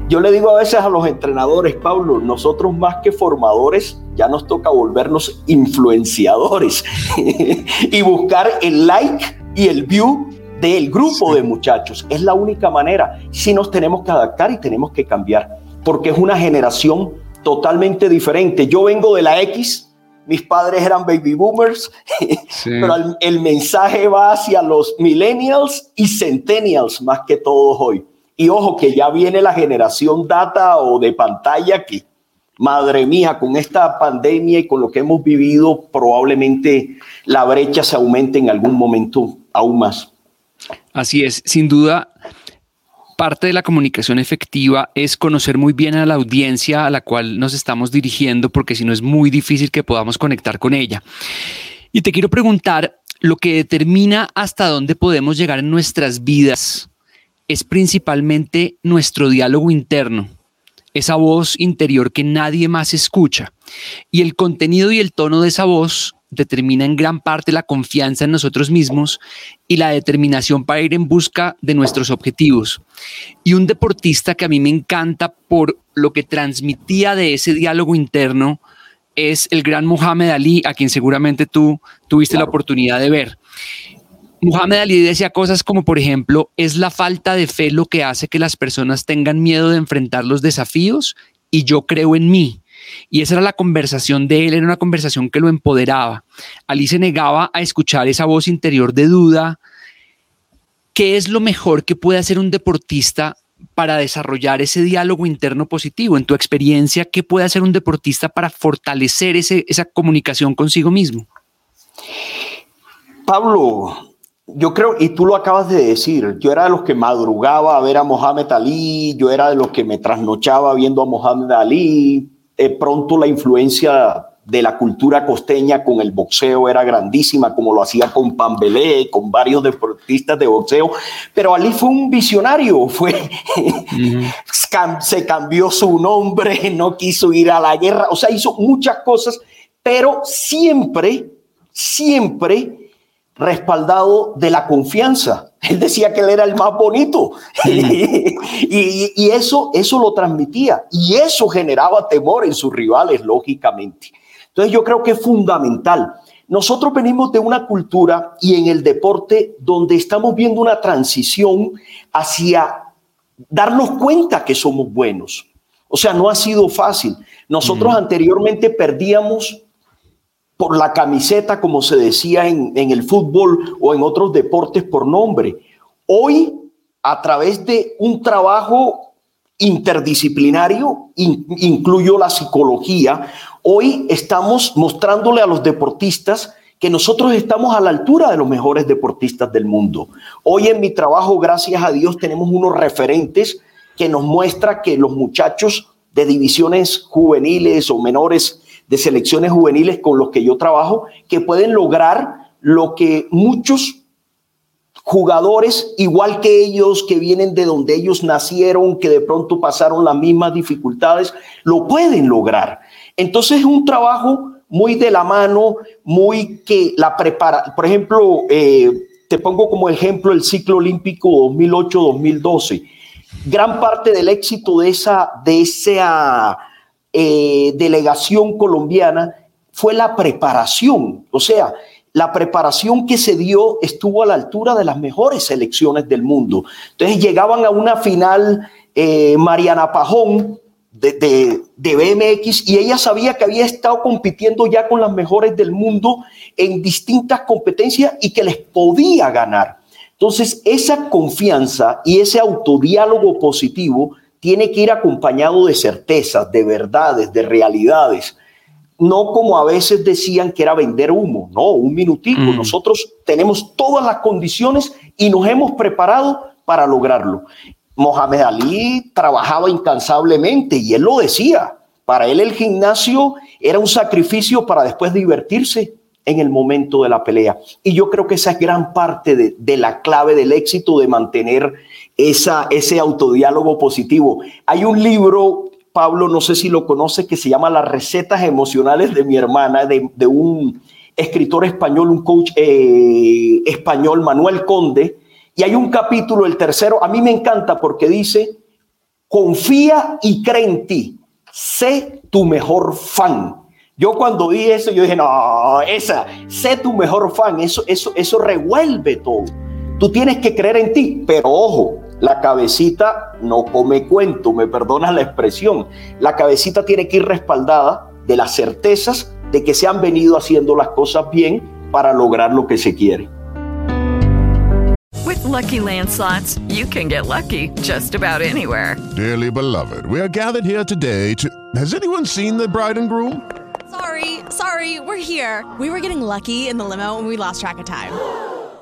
Yo le digo a veces a los entrenadores, Pablo, nosotros más que formadores ya nos toca volvernos influenciadores y buscar el like y el view del grupo de muchachos. Es la única manera. Si nos tenemos que adaptar y tenemos que cambiar, porque es una generación totalmente diferente. Yo vengo de la X, mis padres eran baby boomers, pero el, mensaje va hacia los millennials y centennials más que todos hoy. Y ojo que ya viene la generación data o de pantalla que, madre mía, con esta pandemia y con lo que hemos vivido, probablemente la brecha se aumente en algún momento aún más. Así es, sin duda, parte de la comunicación efectiva es conocer muy bien a la audiencia a la cual nos estamos dirigiendo, porque si no es muy difícil que podamos conectar con ella. Y te quiero preguntar, lo que determina hasta dónde podemos llegar en nuestras vidas es principalmente nuestro diálogo interno, esa voz interior que nadie más escucha. Y el contenido y el tono de esa voz determina en gran parte la confianza en nosotros mismos y la determinación para ir en busca de nuestros objetivos. Y un deportista que a mí me encanta por lo que transmitía de ese diálogo interno es el gran Muhammad Ali, a quien seguramente tú tuviste la oportunidad de ver. Muhammad Ali decía cosas como, por ejemplo, es la falta de fe lo que hace que las personas tengan miedo de enfrentar los desafíos y yo creo en mí. Y esa era la conversación de él, era una conversación que lo empoderaba. Ali se negaba a escuchar esa voz interior de duda. ¿Qué es lo mejor que puede hacer un deportista para desarrollar ese diálogo interno positivo? En tu experiencia, ¿qué puede hacer un deportista para fortalecer esa comunicación consigo mismo? Pablo, yo creo, y tú lo acabas de decir, yo era de los que madrugaba a ver a Mohamed Ali, yo era de los que me trasnochaba viendo a Mohamed Ali, eh, pronto la influencia de la cultura costeña con el boxeo era grandísima, como lo hacía con Pambelé, con varios deportistas de boxeo, pero Ali fue un visionario, fue, se cambió su nombre, no quiso ir a la guerra, o sea, hizo muchas cosas, pero siempre, siempre respaldado de la confianza. Él decía que él era el más bonito y, y, eso, eso lo transmitía y eso generaba temor en sus rivales, lógicamente. Entonces yo creo que es fundamental. Nosotros venimos de una cultura y en el deporte donde estamos viendo una transición hacia darnos cuenta que somos buenos. O sea, no ha sido fácil. Nosotros anteriormente perdíamos por la camiseta, como se decía en, el fútbol o en otros deportes por nombre. Hoy, a través de un trabajo interdisciplinario, incluyo la psicología, hoy estamos mostrándole a los deportistas que nosotros estamos a la altura de los mejores deportistas del mundo. Hoy en mi trabajo, gracias a Dios, tenemos unos referentes que nos muestra que los muchachos de divisiones juveniles o menores de selecciones juveniles con los que yo trabajo, que pueden lograr lo que muchos jugadores, igual que ellos, que vienen de donde ellos nacieron, que de pronto pasaron las mismas dificultades, lo pueden lograr. Entonces es un trabajo muy de la mano, muy que la prepara. Por ejemplo, eh, te pongo como ejemplo el ciclo olímpico 2008-2012. Gran parte del éxito de esa, de esa eh, delegación colombiana fue la preparación. O sea, la preparación que se dio estuvo a la altura de las mejores selecciones del mundo. Entonces llegaban a una final eh, Mariana Pajón, de, BMX y ella sabía que había estado compitiendo ya con las mejores del mundo en distintas competencias y que les podía ganar. Entonces, esa confianza y ese autodiálogo positivo tiene que ir acompañado de certezas, de verdades, de realidades. No como a veces decían que era vender humo, no, un minutico. Mm. Nosotros tenemos todas las condiciones y nos hemos preparado para lograrlo. Mohamed Ali trabajaba incansablemente y él lo decía. Para él el gimnasio era un sacrificio para después divertirse en el momento de la pelea. Y yo creo que esa es gran parte de, la clave del éxito, de mantener esa, ese autodiálogo positivo. Hay un libro, Pablo, no sé si lo conoce, que se llama Las recetas emocionales de mi hermana, de, un escritor español, un coach eh, español, Manuel Conde y hay un capítulo, el tercero, a mí me encanta porque dice, confía y cree en ti, sé tu mejor fan. Yo cuando vi eso, yo dije, no, esa, sé tu mejor fan, eso, eso, eso revuelve todo. Tú tienes que creer en ti, pero ojo, la cabecita no come cuento, me perdonas la expresión. La cabecita tiene que ir respaldada de las certezas de que se han venido haciendo las cosas bien para lograr lo que se quiere. Lucky Land slots, you can get lucky just about anywhere. Dearly beloved, we are gathered here today to. Has anyone seen the bride and groom? Sorry, sorry, we're here. We were getting lucky in the limo and we lost track of time.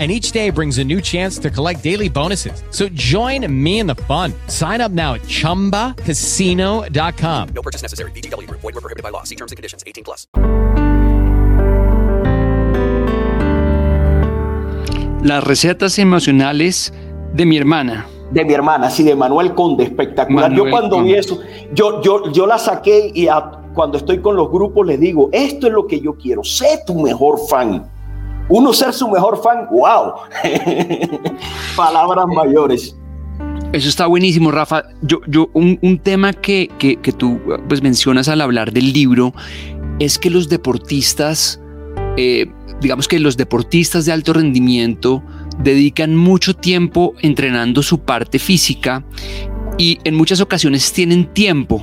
and each day brings a new chance to collect daily bonuses. So join me in the fun. Sign up now at ChumbaCasino.com. No purchase necessary. BGW. Void were prohibited by law. See terms and conditions. 18 plus. Las recetas emocionales de mi hermana. De mi hermana, sí, de Manuel Conde, espectacular. yo cuando vi eso, yo, yo, yo la saqué y cuando estoy con los grupos les digo, esto es lo que yo quiero, sé tu mejor fan uno ser su mejor fan, wow. Palabras mayores. Eso está buenísimo, Rafa. Yo, yo, un, tema que, que, tú pues, mencionas al hablar del libro es que los deportistas, eh, digamos que los deportistas de alto rendimiento dedican mucho tiempo entrenando su parte física y en muchas ocasiones tienen tiempo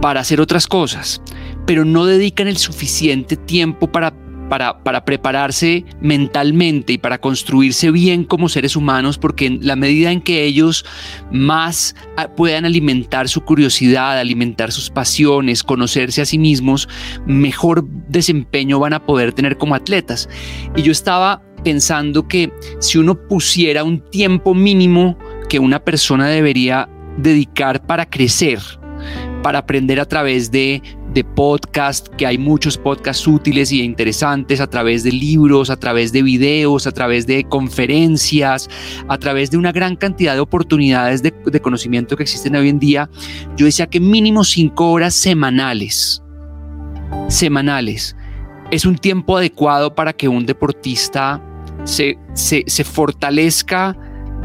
para hacer otras cosas, pero no dedican el suficiente tiempo para para, para prepararse mentalmente y para construirse bien como seres humanos, porque en la medida en que ellos más ah, puedan alimentar su curiosidad, alimentar sus pasiones, conocerse a sí mismos, mejor desempeño van a poder tener como atletas. Y yo estaba pensando que si uno pusiera un tiempo mínimo que una persona debería dedicar para crecer, para aprender a través de, de podcast, que hay muchos podcasts útiles y interesantes, a través de libros, a través de videos, a través de conferencias, a través de una gran cantidad de oportunidades de, de conocimiento que existen hoy en día. Yo decía que mínimo cinco horas semanales, semanales, es un tiempo adecuado para que un deportista se, se, se fortalezca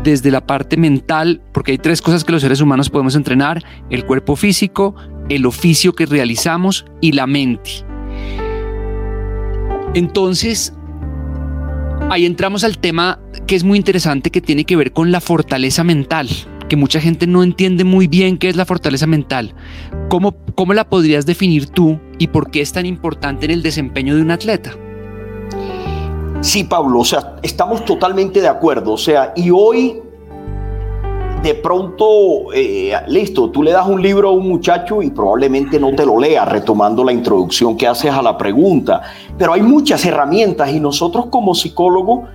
desde la parte mental, porque hay tres cosas que los seres humanos podemos entrenar, el cuerpo físico, el oficio que realizamos y la mente. Entonces, ahí entramos al tema que es muy interesante, que tiene que ver con la fortaleza mental, que mucha gente no entiende muy bien qué es la fortaleza mental. ¿Cómo, cómo la podrías definir tú y por qué es tan importante en el desempeño de un atleta? Sí, Pablo, o sea, estamos totalmente de acuerdo. O sea, y hoy de pronto, eh, listo, tú le das un libro a un muchacho y probablemente no te lo lea, retomando la introducción que haces a la pregunta. Pero hay muchas herramientas y nosotros como psicólogos,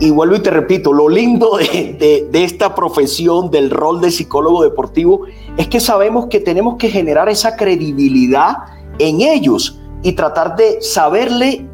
y vuelvo y te repito, lo lindo de, de, de esta profesión, del rol de psicólogo deportivo, es que sabemos que tenemos que generar esa credibilidad en ellos y tratar de saberle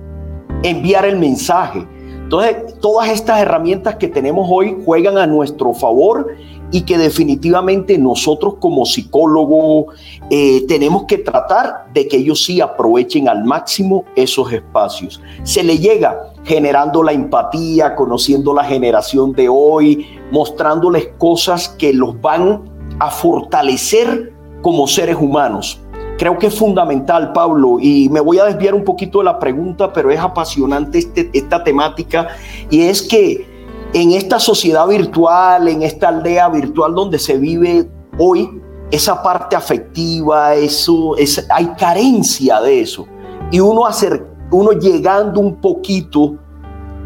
enviar el mensaje. Entonces, todas estas herramientas que tenemos hoy juegan a nuestro favor y que definitivamente nosotros como psicólogos eh, tenemos que tratar de que ellos sí aprovechen al máximo esos espacios. Se le llega generando la empatía, conociendo la generación de hoy, mostrándoles cosas que los van a fortalecer como seres humanos. Creo que es fundamental, Pablo, y me voy a desviar un poquito de la pregunta, pero es apasionante este, esta temática, y es que en esta sociedad virtual, en esta aldea virtual donde se vive hoy, esa parte afectiva, eso, es, hay carencia de eso. Y uno, hacer, uno llegando un poquito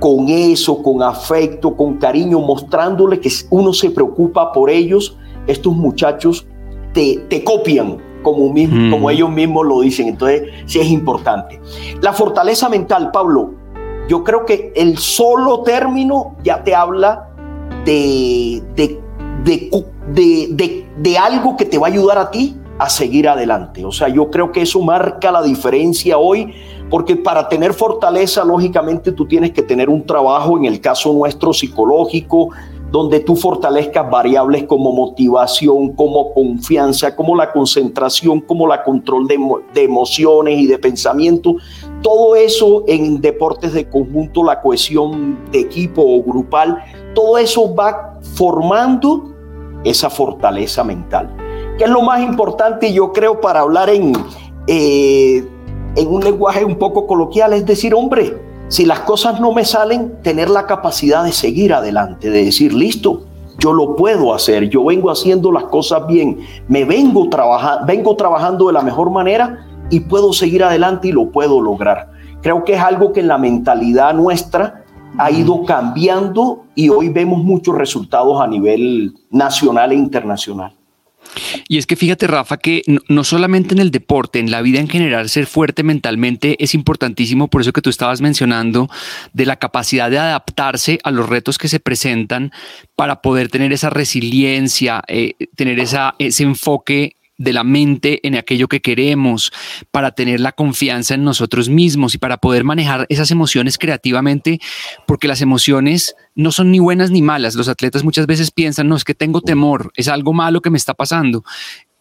con eso, con afecto, con cariño, mostrándole que uno se preocupa por ellos, estos muchachos te, te copian, como, mismo, como ellos mismos lo dicen. Entonces, sí es importante. La fortaleza mental, Pablo, yo creo que el solo término ya te habla de, de, de, de, algo que te va a ayudar a ti a seguir adelante. O sea, yo creo que eso marca la diferencia hoy, porque para tener fortaleza, lógicamente tú tienes que tener un trabajo, en el caso nuestro, psicológico, donde tú fortalezcas variables como motivación, como confianza, como la concentración, como la control de, emociones y de pensamiento. Todo eso en deportes de conjunto, la cohesión de equipo o grupal, todo eso va formando esa fortaleza mental. Que es lo más importante, yo creo, para hablar en, eh, en un lenguaje un poco coloquial, es decir, hombre, si las cosas no me salen, tener la capacidad de seguir adelante, de decir, listo, yo lo puedo hacer, yo vengo haciendo las cosas bien, me vengo, trabaja, vengo trabajando de la mejor manera y puedo seguir adelante y lo puedo lograr. Creo que es algo que en la mentalidad nuestra ha ido cambiando y hoy vemos muchos resultados a nivel nacional e internacional. Y es que fíjate, Rafa, que no, solamente en el deporte, en la vida en general, ser fuerte mentalmente es importantísimo, por eso que tú estabas mencionando, de la capacidad de adaptarse a los retos que se presentan para poder tener esa resiliencia, eh, tener esa, ese enfoque de la mente en aquello que queremos, para tener la confianza en nosotros mismos y para poder manejar esas emociones creativamente, porque las emociones no son ni buenas ni malas. Los atletas muchas veces piensan, no, es que tengo temor, es algo malo que me está pasando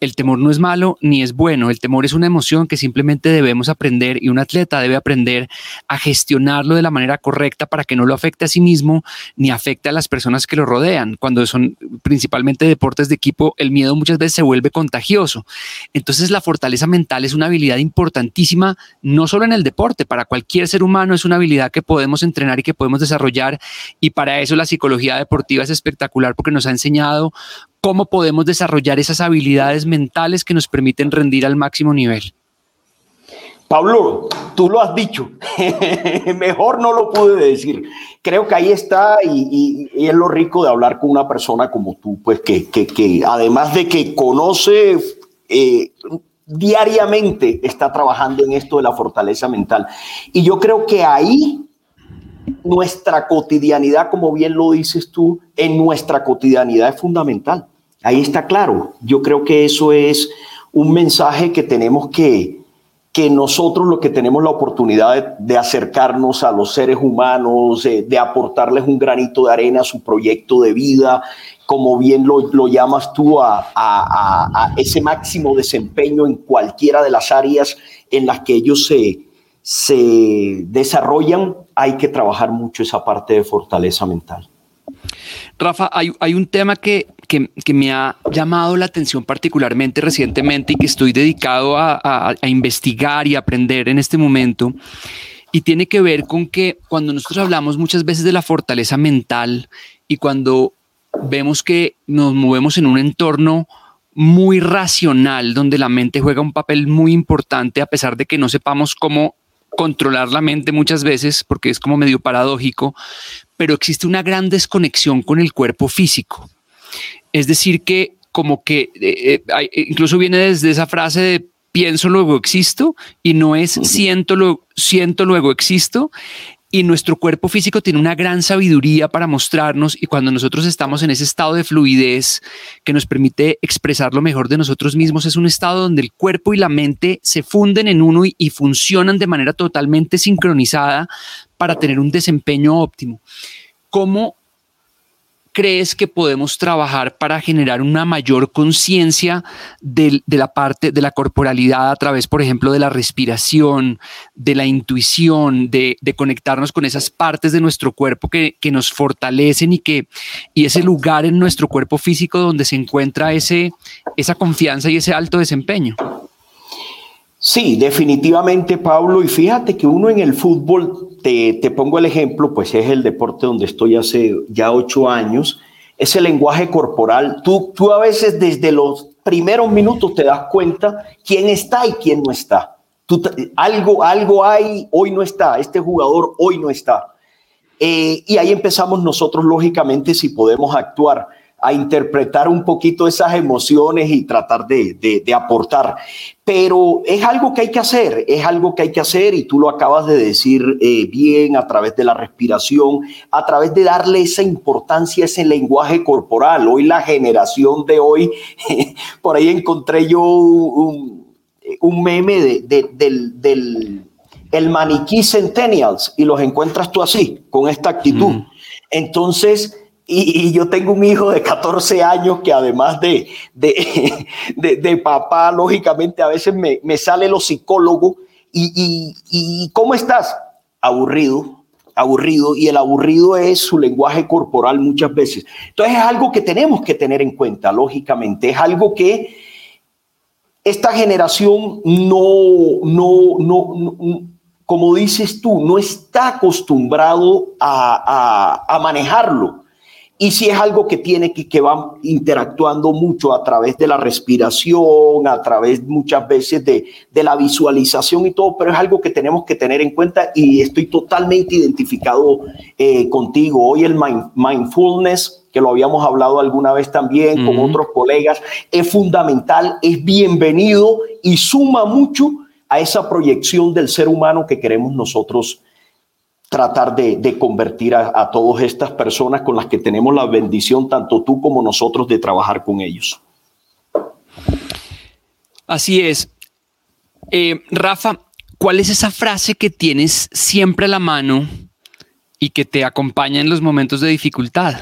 el temor no es malo ni es bueno, el temor es una emoción que simplemente debemos aprender y un atleta debe aprender a gestionarlo de la manera correcta para que no lo afecte a sí mismo ni afecte a las personas que lo rodean. Cuando son principalmente deportes de equipo, el miedo muchas veces se vuelve contagioso. Entonces la fortaleza mental es una habilidad importantísima, no solo en el deporte, para cualquier ser humano es una habilidad que podemos entrenar y que podemos desarrollar y para eso la psicología deportiva es espectacular porque nos ha enseñado cómo podemos desarrollar esas habilidades mentales que nos permiten rendir al máximo nivel. Pablo, tú lo has dicho, mejor no lo pude decir. Creo que ahí está y, es lo rico de hablar con una persona como tú, pues que, que, además de que conoce eh, diariamente, está trabajando en esto de la fortaleza mental. Y yo creo que ahí nuestra cotidianidad, como bien lo dices tú, en nuestra cotidianidad es fundamental. Ahí está claro. Yo creo que eso es un mensaje que tenemos que, que nosotros lo que tenemos la oportunidad de, acercarnos a los seres humanos, de, aportarles un granito de arena a su proyecto de vida, como bien lo, llamas tú, a, ese máximo desempeño en cualquiera de las áreas en las que ellos se, se desarrollan, hay que trabajar mucho esa parte de fortaleza mental. Rafa, hay, hay un tema que, que, me ha llamado la atención particularmente recientemente y que estoy dedicado a, investigar y aprender en este momento. Y tiene que ver con que cuando nosotros hablamos muchas veces de la fortaleza mental y cuando vemos que nos movemos en un entorno muy racional, donde la mente juega un papel muy importante, a pesar de que no sepamos cómo controlar la mente muchas veces, porque es como medio paradójico, pero existe una gran desconexión con el cuerpo físico. Es decir, que como que eh, eh, incluso viene desde esa frase de pienso luego existo y no es siento luego, siento luego existo y nuestro cuerpo físico tiene una gran sabiduría para mostrarnos y cuando nosotros estamos en ese estado de fluidez que nos permite expresar lo mejor de nosotros mismos, es un estado donde el cuerpo y la mente se funden en uno y, y funcionan de manera totalmente sincronizada para tener un desempeño óptimo. ¿Cómo crees que podemos trabajar para generar una mayor conciencia de, la parte de la corporalidad a través, por ejemplo, de la respiración, de la intuición, de, conectarnos con esas partes de nuestro cuerpo que, nos fortalecen y que y ese lugar en nuestro cuerpo físico donde se encuentra esa confianza y ese alto desempeño? Sí, definitivamente, Pablo. Y fíjate que uno en el fútbol, te, te, pongo el ejemplo, pues es el deporte donde estoy hace ya ocho años, ese lenguaje corporal. Tú, tú a veces desde los primeros minutos te das cuenta quién está y quién no está. Tú, algo, algo hay, hoy no está, este jugador hoy no está. Eh, y ahí empezamos nosotros, lógicamente, si podemos actuar a interpretar un poquito esas emociones y tratar de, aportar. Pero es algo que hay que hacer, es algo que hay que hacer y tú lo acabas de decir eh, bien a través de la respiración, a través de darle esa importancia a ese lenguaje corporal. Hoy la generación de hoy, por ahí encontré yo un, meme del, del el maniquí Centennials y los encuentras tú así, con esta actitud. Entonces, y, yo tengo un hijo de 14 años que además de, de, papá, lógicamente a veces me, sale lo psicólogo y, y, ¿cómo estás? Aburrido, aburrido y el aburrido es su lenguaje corporal muchas veces. Entonces es algo que tenemos que tener en cuenta, lógicamente, es algo que esta generación no, no, no, como dices tú, no está acostumbrado a, a, a manejarlo. Y si es algo que tiene que, que va interactuando mucho a través de la respiración, a través muchas veces de, de, la visualización y todo, pero es algo que tenemos que tener en cuenta y estoy totalmente identificado eh, contigo. Hoy el mindfulness, que lo habíamos hablado alguna vez también con otros colegas, es fundamental, es bienvenido y suma mucho a esa proyección del ser humano que queremos nosotros tratar de, convertir a, todas estas personas con las que tenemos la bendición, tanto tú como nosotros, de trabajar con ellos. Así es. Eh, Rafa, ¿cuál es esa frase que tienes siempre a la mano y que te acompaña en los momentos de dificultad?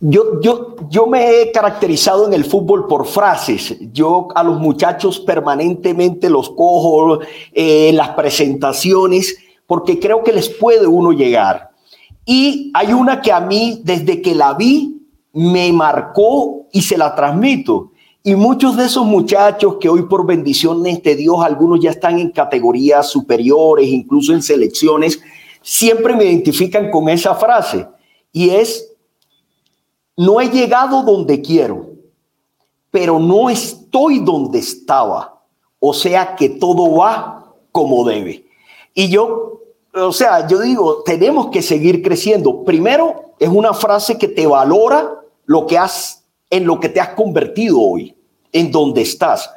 Yo, yo, yo me he caracterizado en el fútbol por frases. Yo a los muchachos permanentemente los cojo en las presentaciones porque creo que les puede uno llegar. Y hay una que a mí, desde que la vi, me marcó y se la transmito. Y muchos de esos muchachos que hoy por bendiciones de Dios, algunos ya están en categorías superiores, incluso en selecciones, siempre me identifican con esa frase. Y es no he llegado donde quiero, pero no estoy donde estaba. o sea que todo va como debe. Y yo, o sea, yo digo, tenemos que seguir creciendo. Primero, es una frase que te valora lo que has, en lo que te has convertido hoy, en donde estás.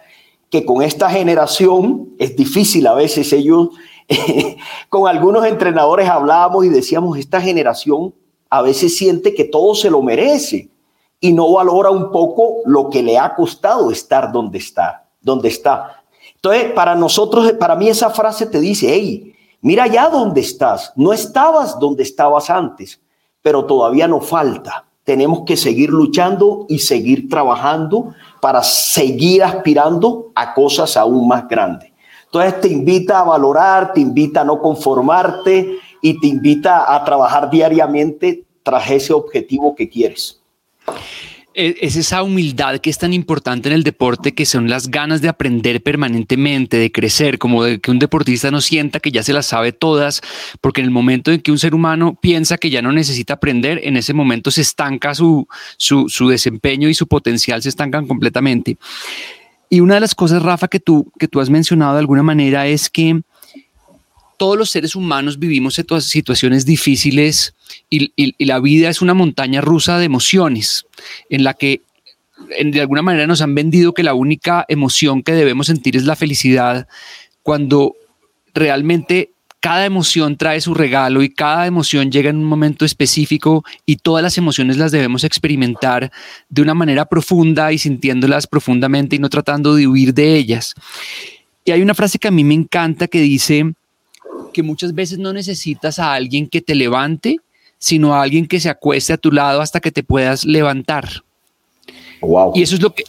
Que con esta generación es difícil a veces ellos, con algunos entrenadores hablábamos y decíamos, esta generación a veces siente que todo se lo merece y no valora un poco lo que le ha costado estar donde está, donde está. Entonces, para nosotros, para mí esa frase te dice, hey, mira ya dónde estás, no estabas donde estabas antes, pero todavía no falta. Tenemos que seguir luchando y seguir trabajando para seguir aspirando a cosas aún más grandes. Entonces te invita a valorar, te invita a no conformarte y te invita a trabajar diariamente tras ese objetivo que quieres. E, es esa humildad que es tan importante en el deporte, que son las ganas de aprender permanentemente, de crecer, como de que un deportista no sienta que ya se las sabe todas, porque en el momento en que un ser humano piensa que ya no necesita aprender, en ese momento se estanca su, su, su desempeño y su potencial se estancan completamente. Y una de las cosas, Rafa, que tú, que tú has mencionado de alguna manera es que todos los seres humanos vivimos situaciones difíciles y, la vida es una montaña rusa de emociones en la que de alguna manera nos han vendido que la única emoción que debemos sentir es la felicidad, cuando realmente cada emoción trae su regalo y cada emoción llega en un momento específico y todas las emociones las debemos experimentar de una manera profunda y sintiéndolas profundamente y no tratando de huir de ellas. Y hay una frase que a mí me encanta que dice, que muchas veces no necesitas a alguien que te levante, sino a alguien que se acueste a tu lado hasta que te puedas levantar. Wow. Y eso es lo que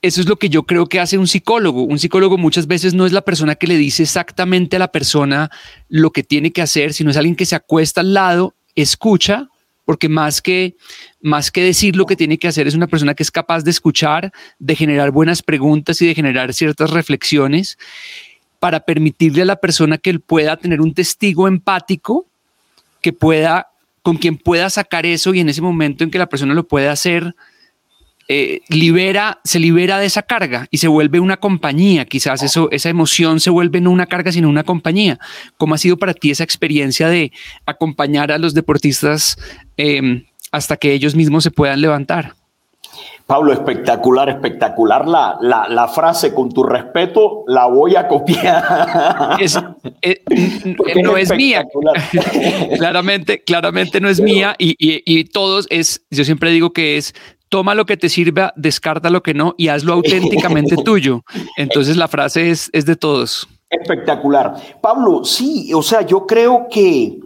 eso es lo que yo creo que hace un psicólogo. Un psicólogo muchas veces no es la persona que le dice exactamente a la persona lo que tiene que hacer, sino es alguien que se acuesta al lado, escucha, porque más que más que decir lo que tiene que hacer es una persona que es capaz de escuchar, de generar buenas preguntas y de generar ciertas reflexiones para permitirle a la persona que él pueda tener un testigo empático que pueda, con quien pueda sacar eso y en ese momento en que la persona lo puede hacer, eh, libera, se libera de esa carga y se vuelve una compañía. Quizás eso, esa emoción se vuelve no una carga, sino una compañía. ¿Cómo ha sido para ti esa experiencia de acompañar a los deportistas em, hasta que ellos mismos se puedan levantar? Pablo, espectacular, espectacular la, la, frase, con tu respeto, la voy a copiar. Eh, no es mía. claramente, claramente no es mía y, y, todos es, yo siempre digo que es, toma lo que te sirva, descarta lo que no y hazlo auténticamente tuyo. Entonces la frase es, es de todos. Espectacular. Pablo, sí, o sea, yo creo que,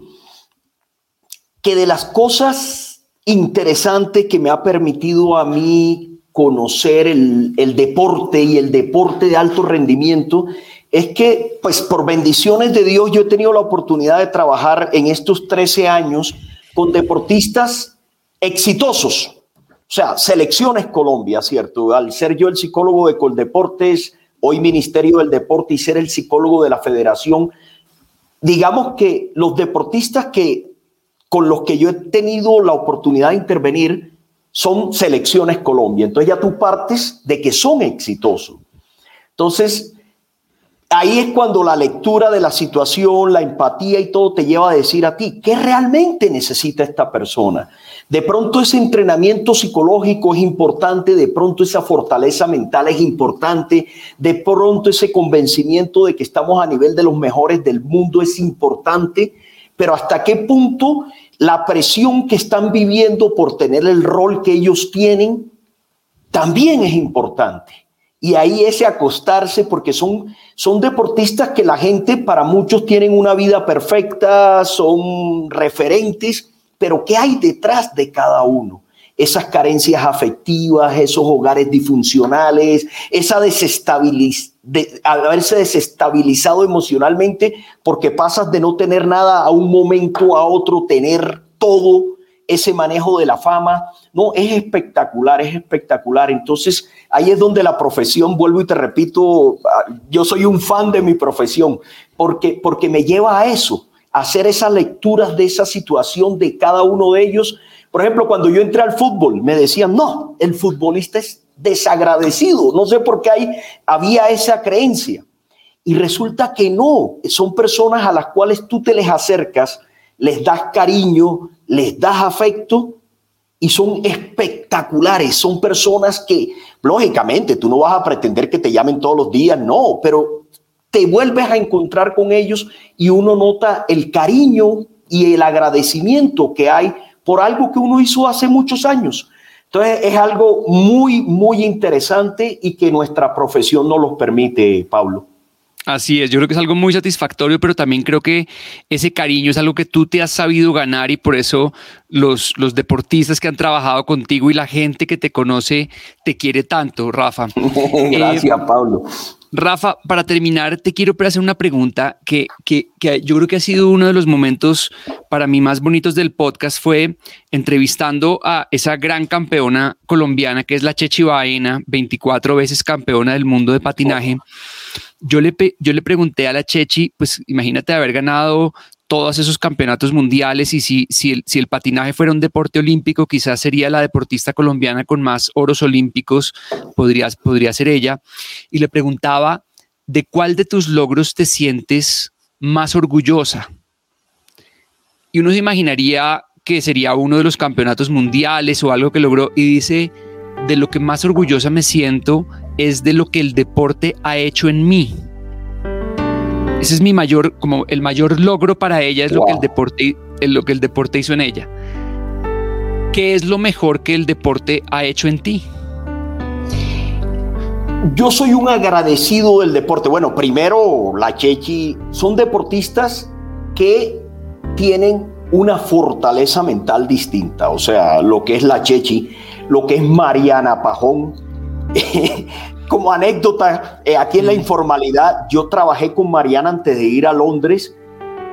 que de las cosas interesante que me ha permitido a mí conocer el, deporte y el deporte de alto rendimiento es que, pues por bendiciones de Dios, yo he tenido la oportunidad de trabajar en estos 13 años con deportistas exitosos. O sea, Selecciones Colombia, ¿cierto? Al ser yo el psicólogo de Coldeportes, hoy Ministerio del Deporte y ser el psicólogo de la federación, digamos que los deportistas que con los que yo he tenido la oportunidad de intervenir son selecciones Colombia. Entonces ya tú partes de que son exitosos. Entonces, ahí es cuando la lectura de la situación, la empatía y todo te lleva a decir a ti, ¿qué realmente necesita esta persona? De pronto ese entrenamiento psicológico es importante, de pronto esa fortaleza mental es importante, de pronto ese convencimiento de que estamos a nivel de los mejores del mundo es importante, pero hasta qué punto la presión que están viviendo por tener el rol que ellos tienen también es importante. Y ahí ese acostarse, porque son, son deportistas que la gente, para muchos, tienen una vida perfecta, son referentes, pero ¿qué hay detrás de cada uno? Esas carencias afectivas, esos hogares disfuncionales, esa desestabilización de haberse desestabilizado emocionalmente porque pasas de no tener nada a un momento a otro, tener todo ese manejo de la fama. No, es espectacular, es espectacular. Entonces, ahí es donde la profesión, vuelvo y te repito, ah, yo soy un fan de mi profesión porque, porque me lleva a eso, a hacer esas lecturas de esa situación de cada uno de ellos. Por ejemplo, cuando yo entré al fútbol, me decían, no, el futbolista es desagradecido. No sé por qué ahí había esa creencia. Y resulta que no, son personas a las cuales tú te les acercas, les das cariño, les das afecto y son espectaculares, son personas que, lógicamente, tú no vas a pretender que te llamen todos los días, no, pero te vuelves a encontrar con ellos y uno nota el cariño y el agradecimiento que hay por algo que uno hizo hace muchos años. Entonces es algo muy, muy interesante y que nuestra profesión nos lo permite, Pablo. Así es, yo creo que es algo muy satisfactorio, pero también creo que ese cariño es algo que tú te has sabido ganar y por eso los, los deportistas que han trabajado contigo y la gente que te conoce te quiere tanto, Rafa. Gracias, eh, Pablo. Rafa, para terminar, te quiero hacer una pregunta que, que, yo creo que ha sido uno de los momentos para mí más bonitos del podcast, fue entrevistando a esa gran campeona colombiana que es la Chechi Baena, 24 veces campeona del mundo de patinaje. Yo le, yo le pregunté a la Chechi, pues imagínate haber ganado todos esos campeonatos mundiales y si, si, el, patinaje fuera un deporte olímpico, quizás sería la deportista colombiana con más oros olímpicos, podría, podría ser ella. Y le preguntaba, ¿de cuál de tus logros te sientes más orgullosa? Y uno se imaginaría que sería uno de los campeonatos mundiales o algo que logró y dice, de lo que más orgullosa me siento es de lo que el deporte ha hecho en mí. Ese es mi mayor, como el mayor logro para ella es lo que el deporte, lo que el deporte hizo en ella. ¿Qué es lo mejor que el deporte ha hecho en ti? Yo soy un agradecido del deporte. Bueno, primero, la Chechi son deportistas que tienen una fortaleza mental distinta. O sea, lo que es la Chechi, lo que es Mariana Pajón, como anécdota, eh, aquí en la mm. informalidad, yo trabajé con Mariana antes de ir a Londres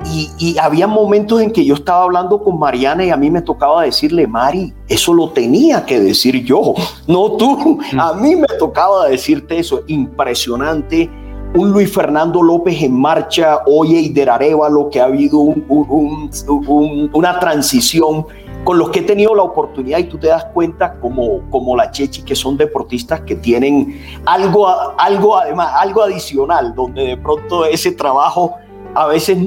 y, había momentos en que yo estaba hablando con Mariana y a mí me tocaba decirle, Mari, eso lo tenía que decir yo, no tú. Mm. A mí me tocaba decirte eso. Impresionante. Un Luis Fernando López en marcha, oye, y lo que ha habido una transición con los que he tenido la oportunidad y tú te das cuenta como, como la Chechi, que son deportistas que tienen algo, algo además, algo adicional, donde de pronto ese trabajo a veces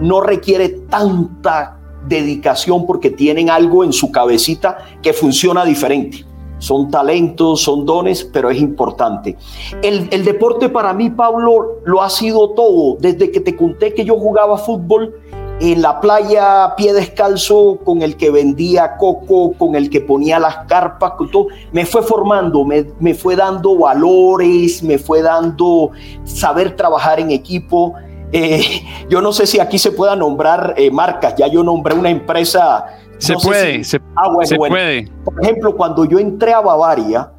no requiere tanta dedicación porque tienen algo en su cabecita que funciona diferente. Son talentos, son dones, pero es importante. El, el deporte para mí, Pablo, lo ha sido todo. Desde que te conté que yo jugaba fútbol, en la playa pie descalzo con el que vendía coco, con el que ponía las carpas, todo, me fue formando, me, fue dando valores, me fue dando saber trabajar en equipo. Eh, yo no sé si aquí se pueda nombrar eh, marcas, ya yo nombré una empresa. Se puede, se, ah, puede. Por ejemplo, cuando yo entré a Bavaria,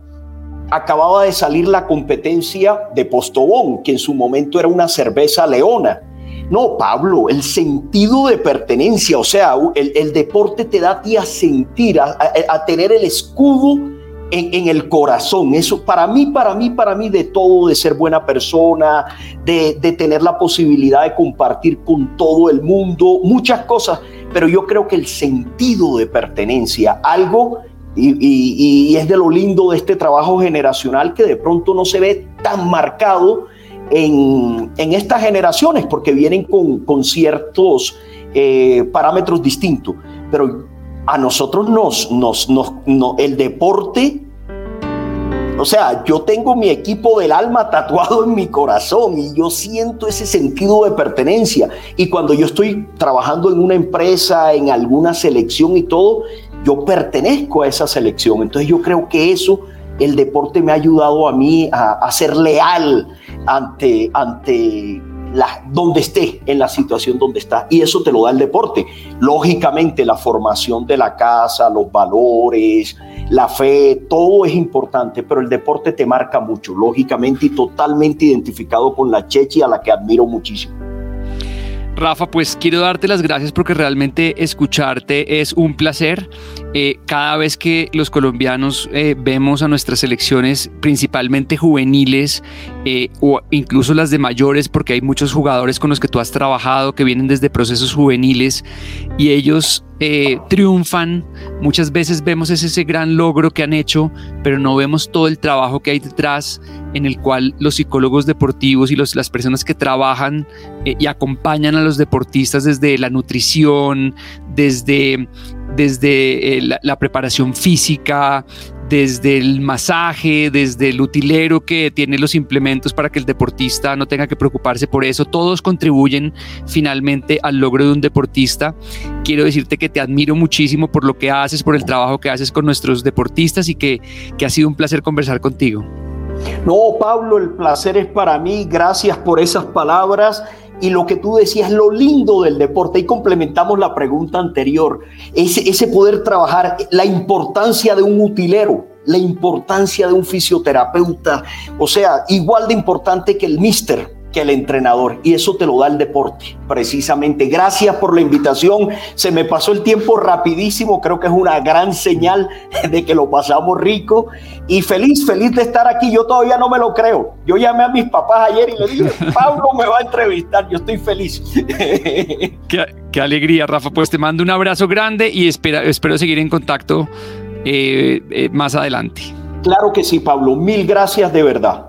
acababa de salir la competencia de Postobón, que en su momento era una cerveza leona. No, Pablo, el sentido de pertenencia, o sea, el, deporte te da a ti a sentir, a, tener el escudo en, el corazón. Eso para mí, para mí, para mí, de todo, de ser buena persona, de, tener la posibilidad de compartir con todo el mundo, muchas cosas, pero yo creo que el sentido de pertenencia, algo, y, y es de lo lindo de este trabajo generacional que de pronto no se ve tan marcado en, estas generaciones porque vienen con, ciertos eh, parámetros distintos. Pero a nosotros nos, nos, nos no, el deporte, o sea, yo tengo mi equipo del alma tatuado en mi corazón y yo siento ese sentido de pertenencia. Y cuando yo estoy trabajando en una empresa, en alguna selección y todo, yo pertenezco a esa selección. Entonces yo creo que eso el deporte me ha ayudado a mí a, ser leal ante, ante la, donde esté, en la situación donde está. Y eso te lo da el deporte. Lógicamente, la formación de la casa, los valores, la fe, todo es importante, pero el deporte te marca mucho, lógicamente, y totalmente identificado con la Chechi, a la que admiro muchísimo. Rafa, pues quiero darte las gracias porque realmente escucharte es un placer eh, cada vez que los colombianos eh, vemos a nuestras selecciones, principalmente juveniles eh, o incluso las de mayores, porque hay muchos jugadores con los que tú has trabajado que vienen desde procesos juveniles y ellos triunfan, muchas veces vemos ese, ese gran logro que han hecho, pero no vemos todo el trabajo que hay detrás en el cual los psicólogos deportivos y los, las personas que trabajan y acompañan a los deportistas desde la nutrición, desde desde eh, la, preparación física, desde el masaje, desde el utilero que tiene los implementos para que el deportista no tenga que preocuparse por eso. Todos contribuyen finalmente al logro de un deportista. Quiero decirte que te admiro muchísimo por lo que haces, por el trabajo que haces con nuestros deportistas y que, que ha sido un placer conversar contigo. No, Pablo, el placer es para mí. Gracias por esas palabras y lo que tú decías, lo lindo del deporte, y complementamos la pregunta anterior, ese, poder trabajar, la importancia de un utilero, la importancia de un fisioterapeuta, o sea, igual de importante que el mister, que el entrenador y eso te lo da el deporte precisamente. Gracias por la invitación. Se me pasó el tiempo rapidísimo, creo que es una gran señal de que lo pasamos rico y feliz, feliz de estar aquí. Yo todavía no me lo creo. Yo llamé a mis papás ayer y le dije, Pablo me va a entrevistar, yo estoy feliz. Qué, alegría, Rafa. Pues te mando un abrazo grande y espero, espero seguir en contacto eh, eh, más adelante. Claro que sí, Pablo. Mil gracias de verdad.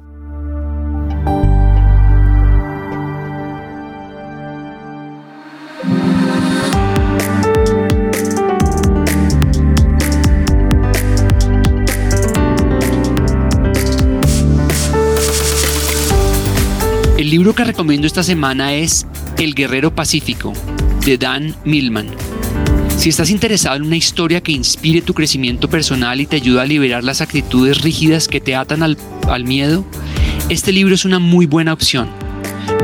Que recomiendo esta semana es El Guerrero Pacífico, de Dan Millman. Si estás interesado en una historia que inspire tu crecimiento personal y te ayuda a liberar las actitudes rígidas que te atan al miedo, este libro es una muy buena opción.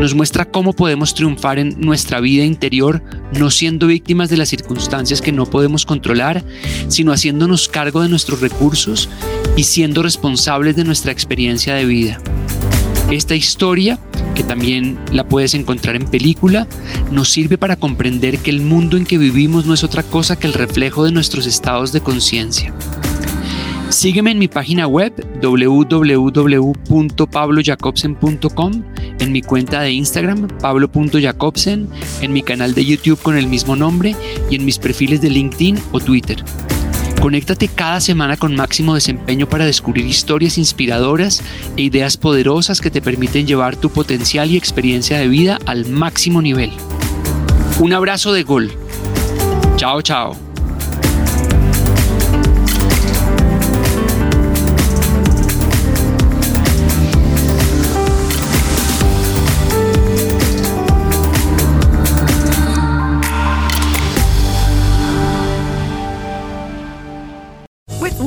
Nos muestra cómo podemos triunfar en nuestra vida interior no siendo víctimas de las circunstancias que no podemos controlar, sino haciéndonos cargo de nuestros recursos y siendo responsables de nuestra experiencia de vida. Esta historia que también la puedes encontrar en película, nos sirve para comprender que el mundo en que vivimos no es otra cosa que el reflejo de nuestros estados de conciencia. Sígueme en mi página web www.pablojacobsen.com, en mi cuenta de Instagram pablo.jacobsen, en mi canal de YouTube con el mismo nombre y en mis perfiles de LinkedIn o Twitter. Conéctate cada semana con máximo desempeño para descubrir historias inspiradoras e ideas poderosas que te permiten llevar tu potencial y experiencia de vida al máximo nivel. Un abrazo de gol. Chao, chao.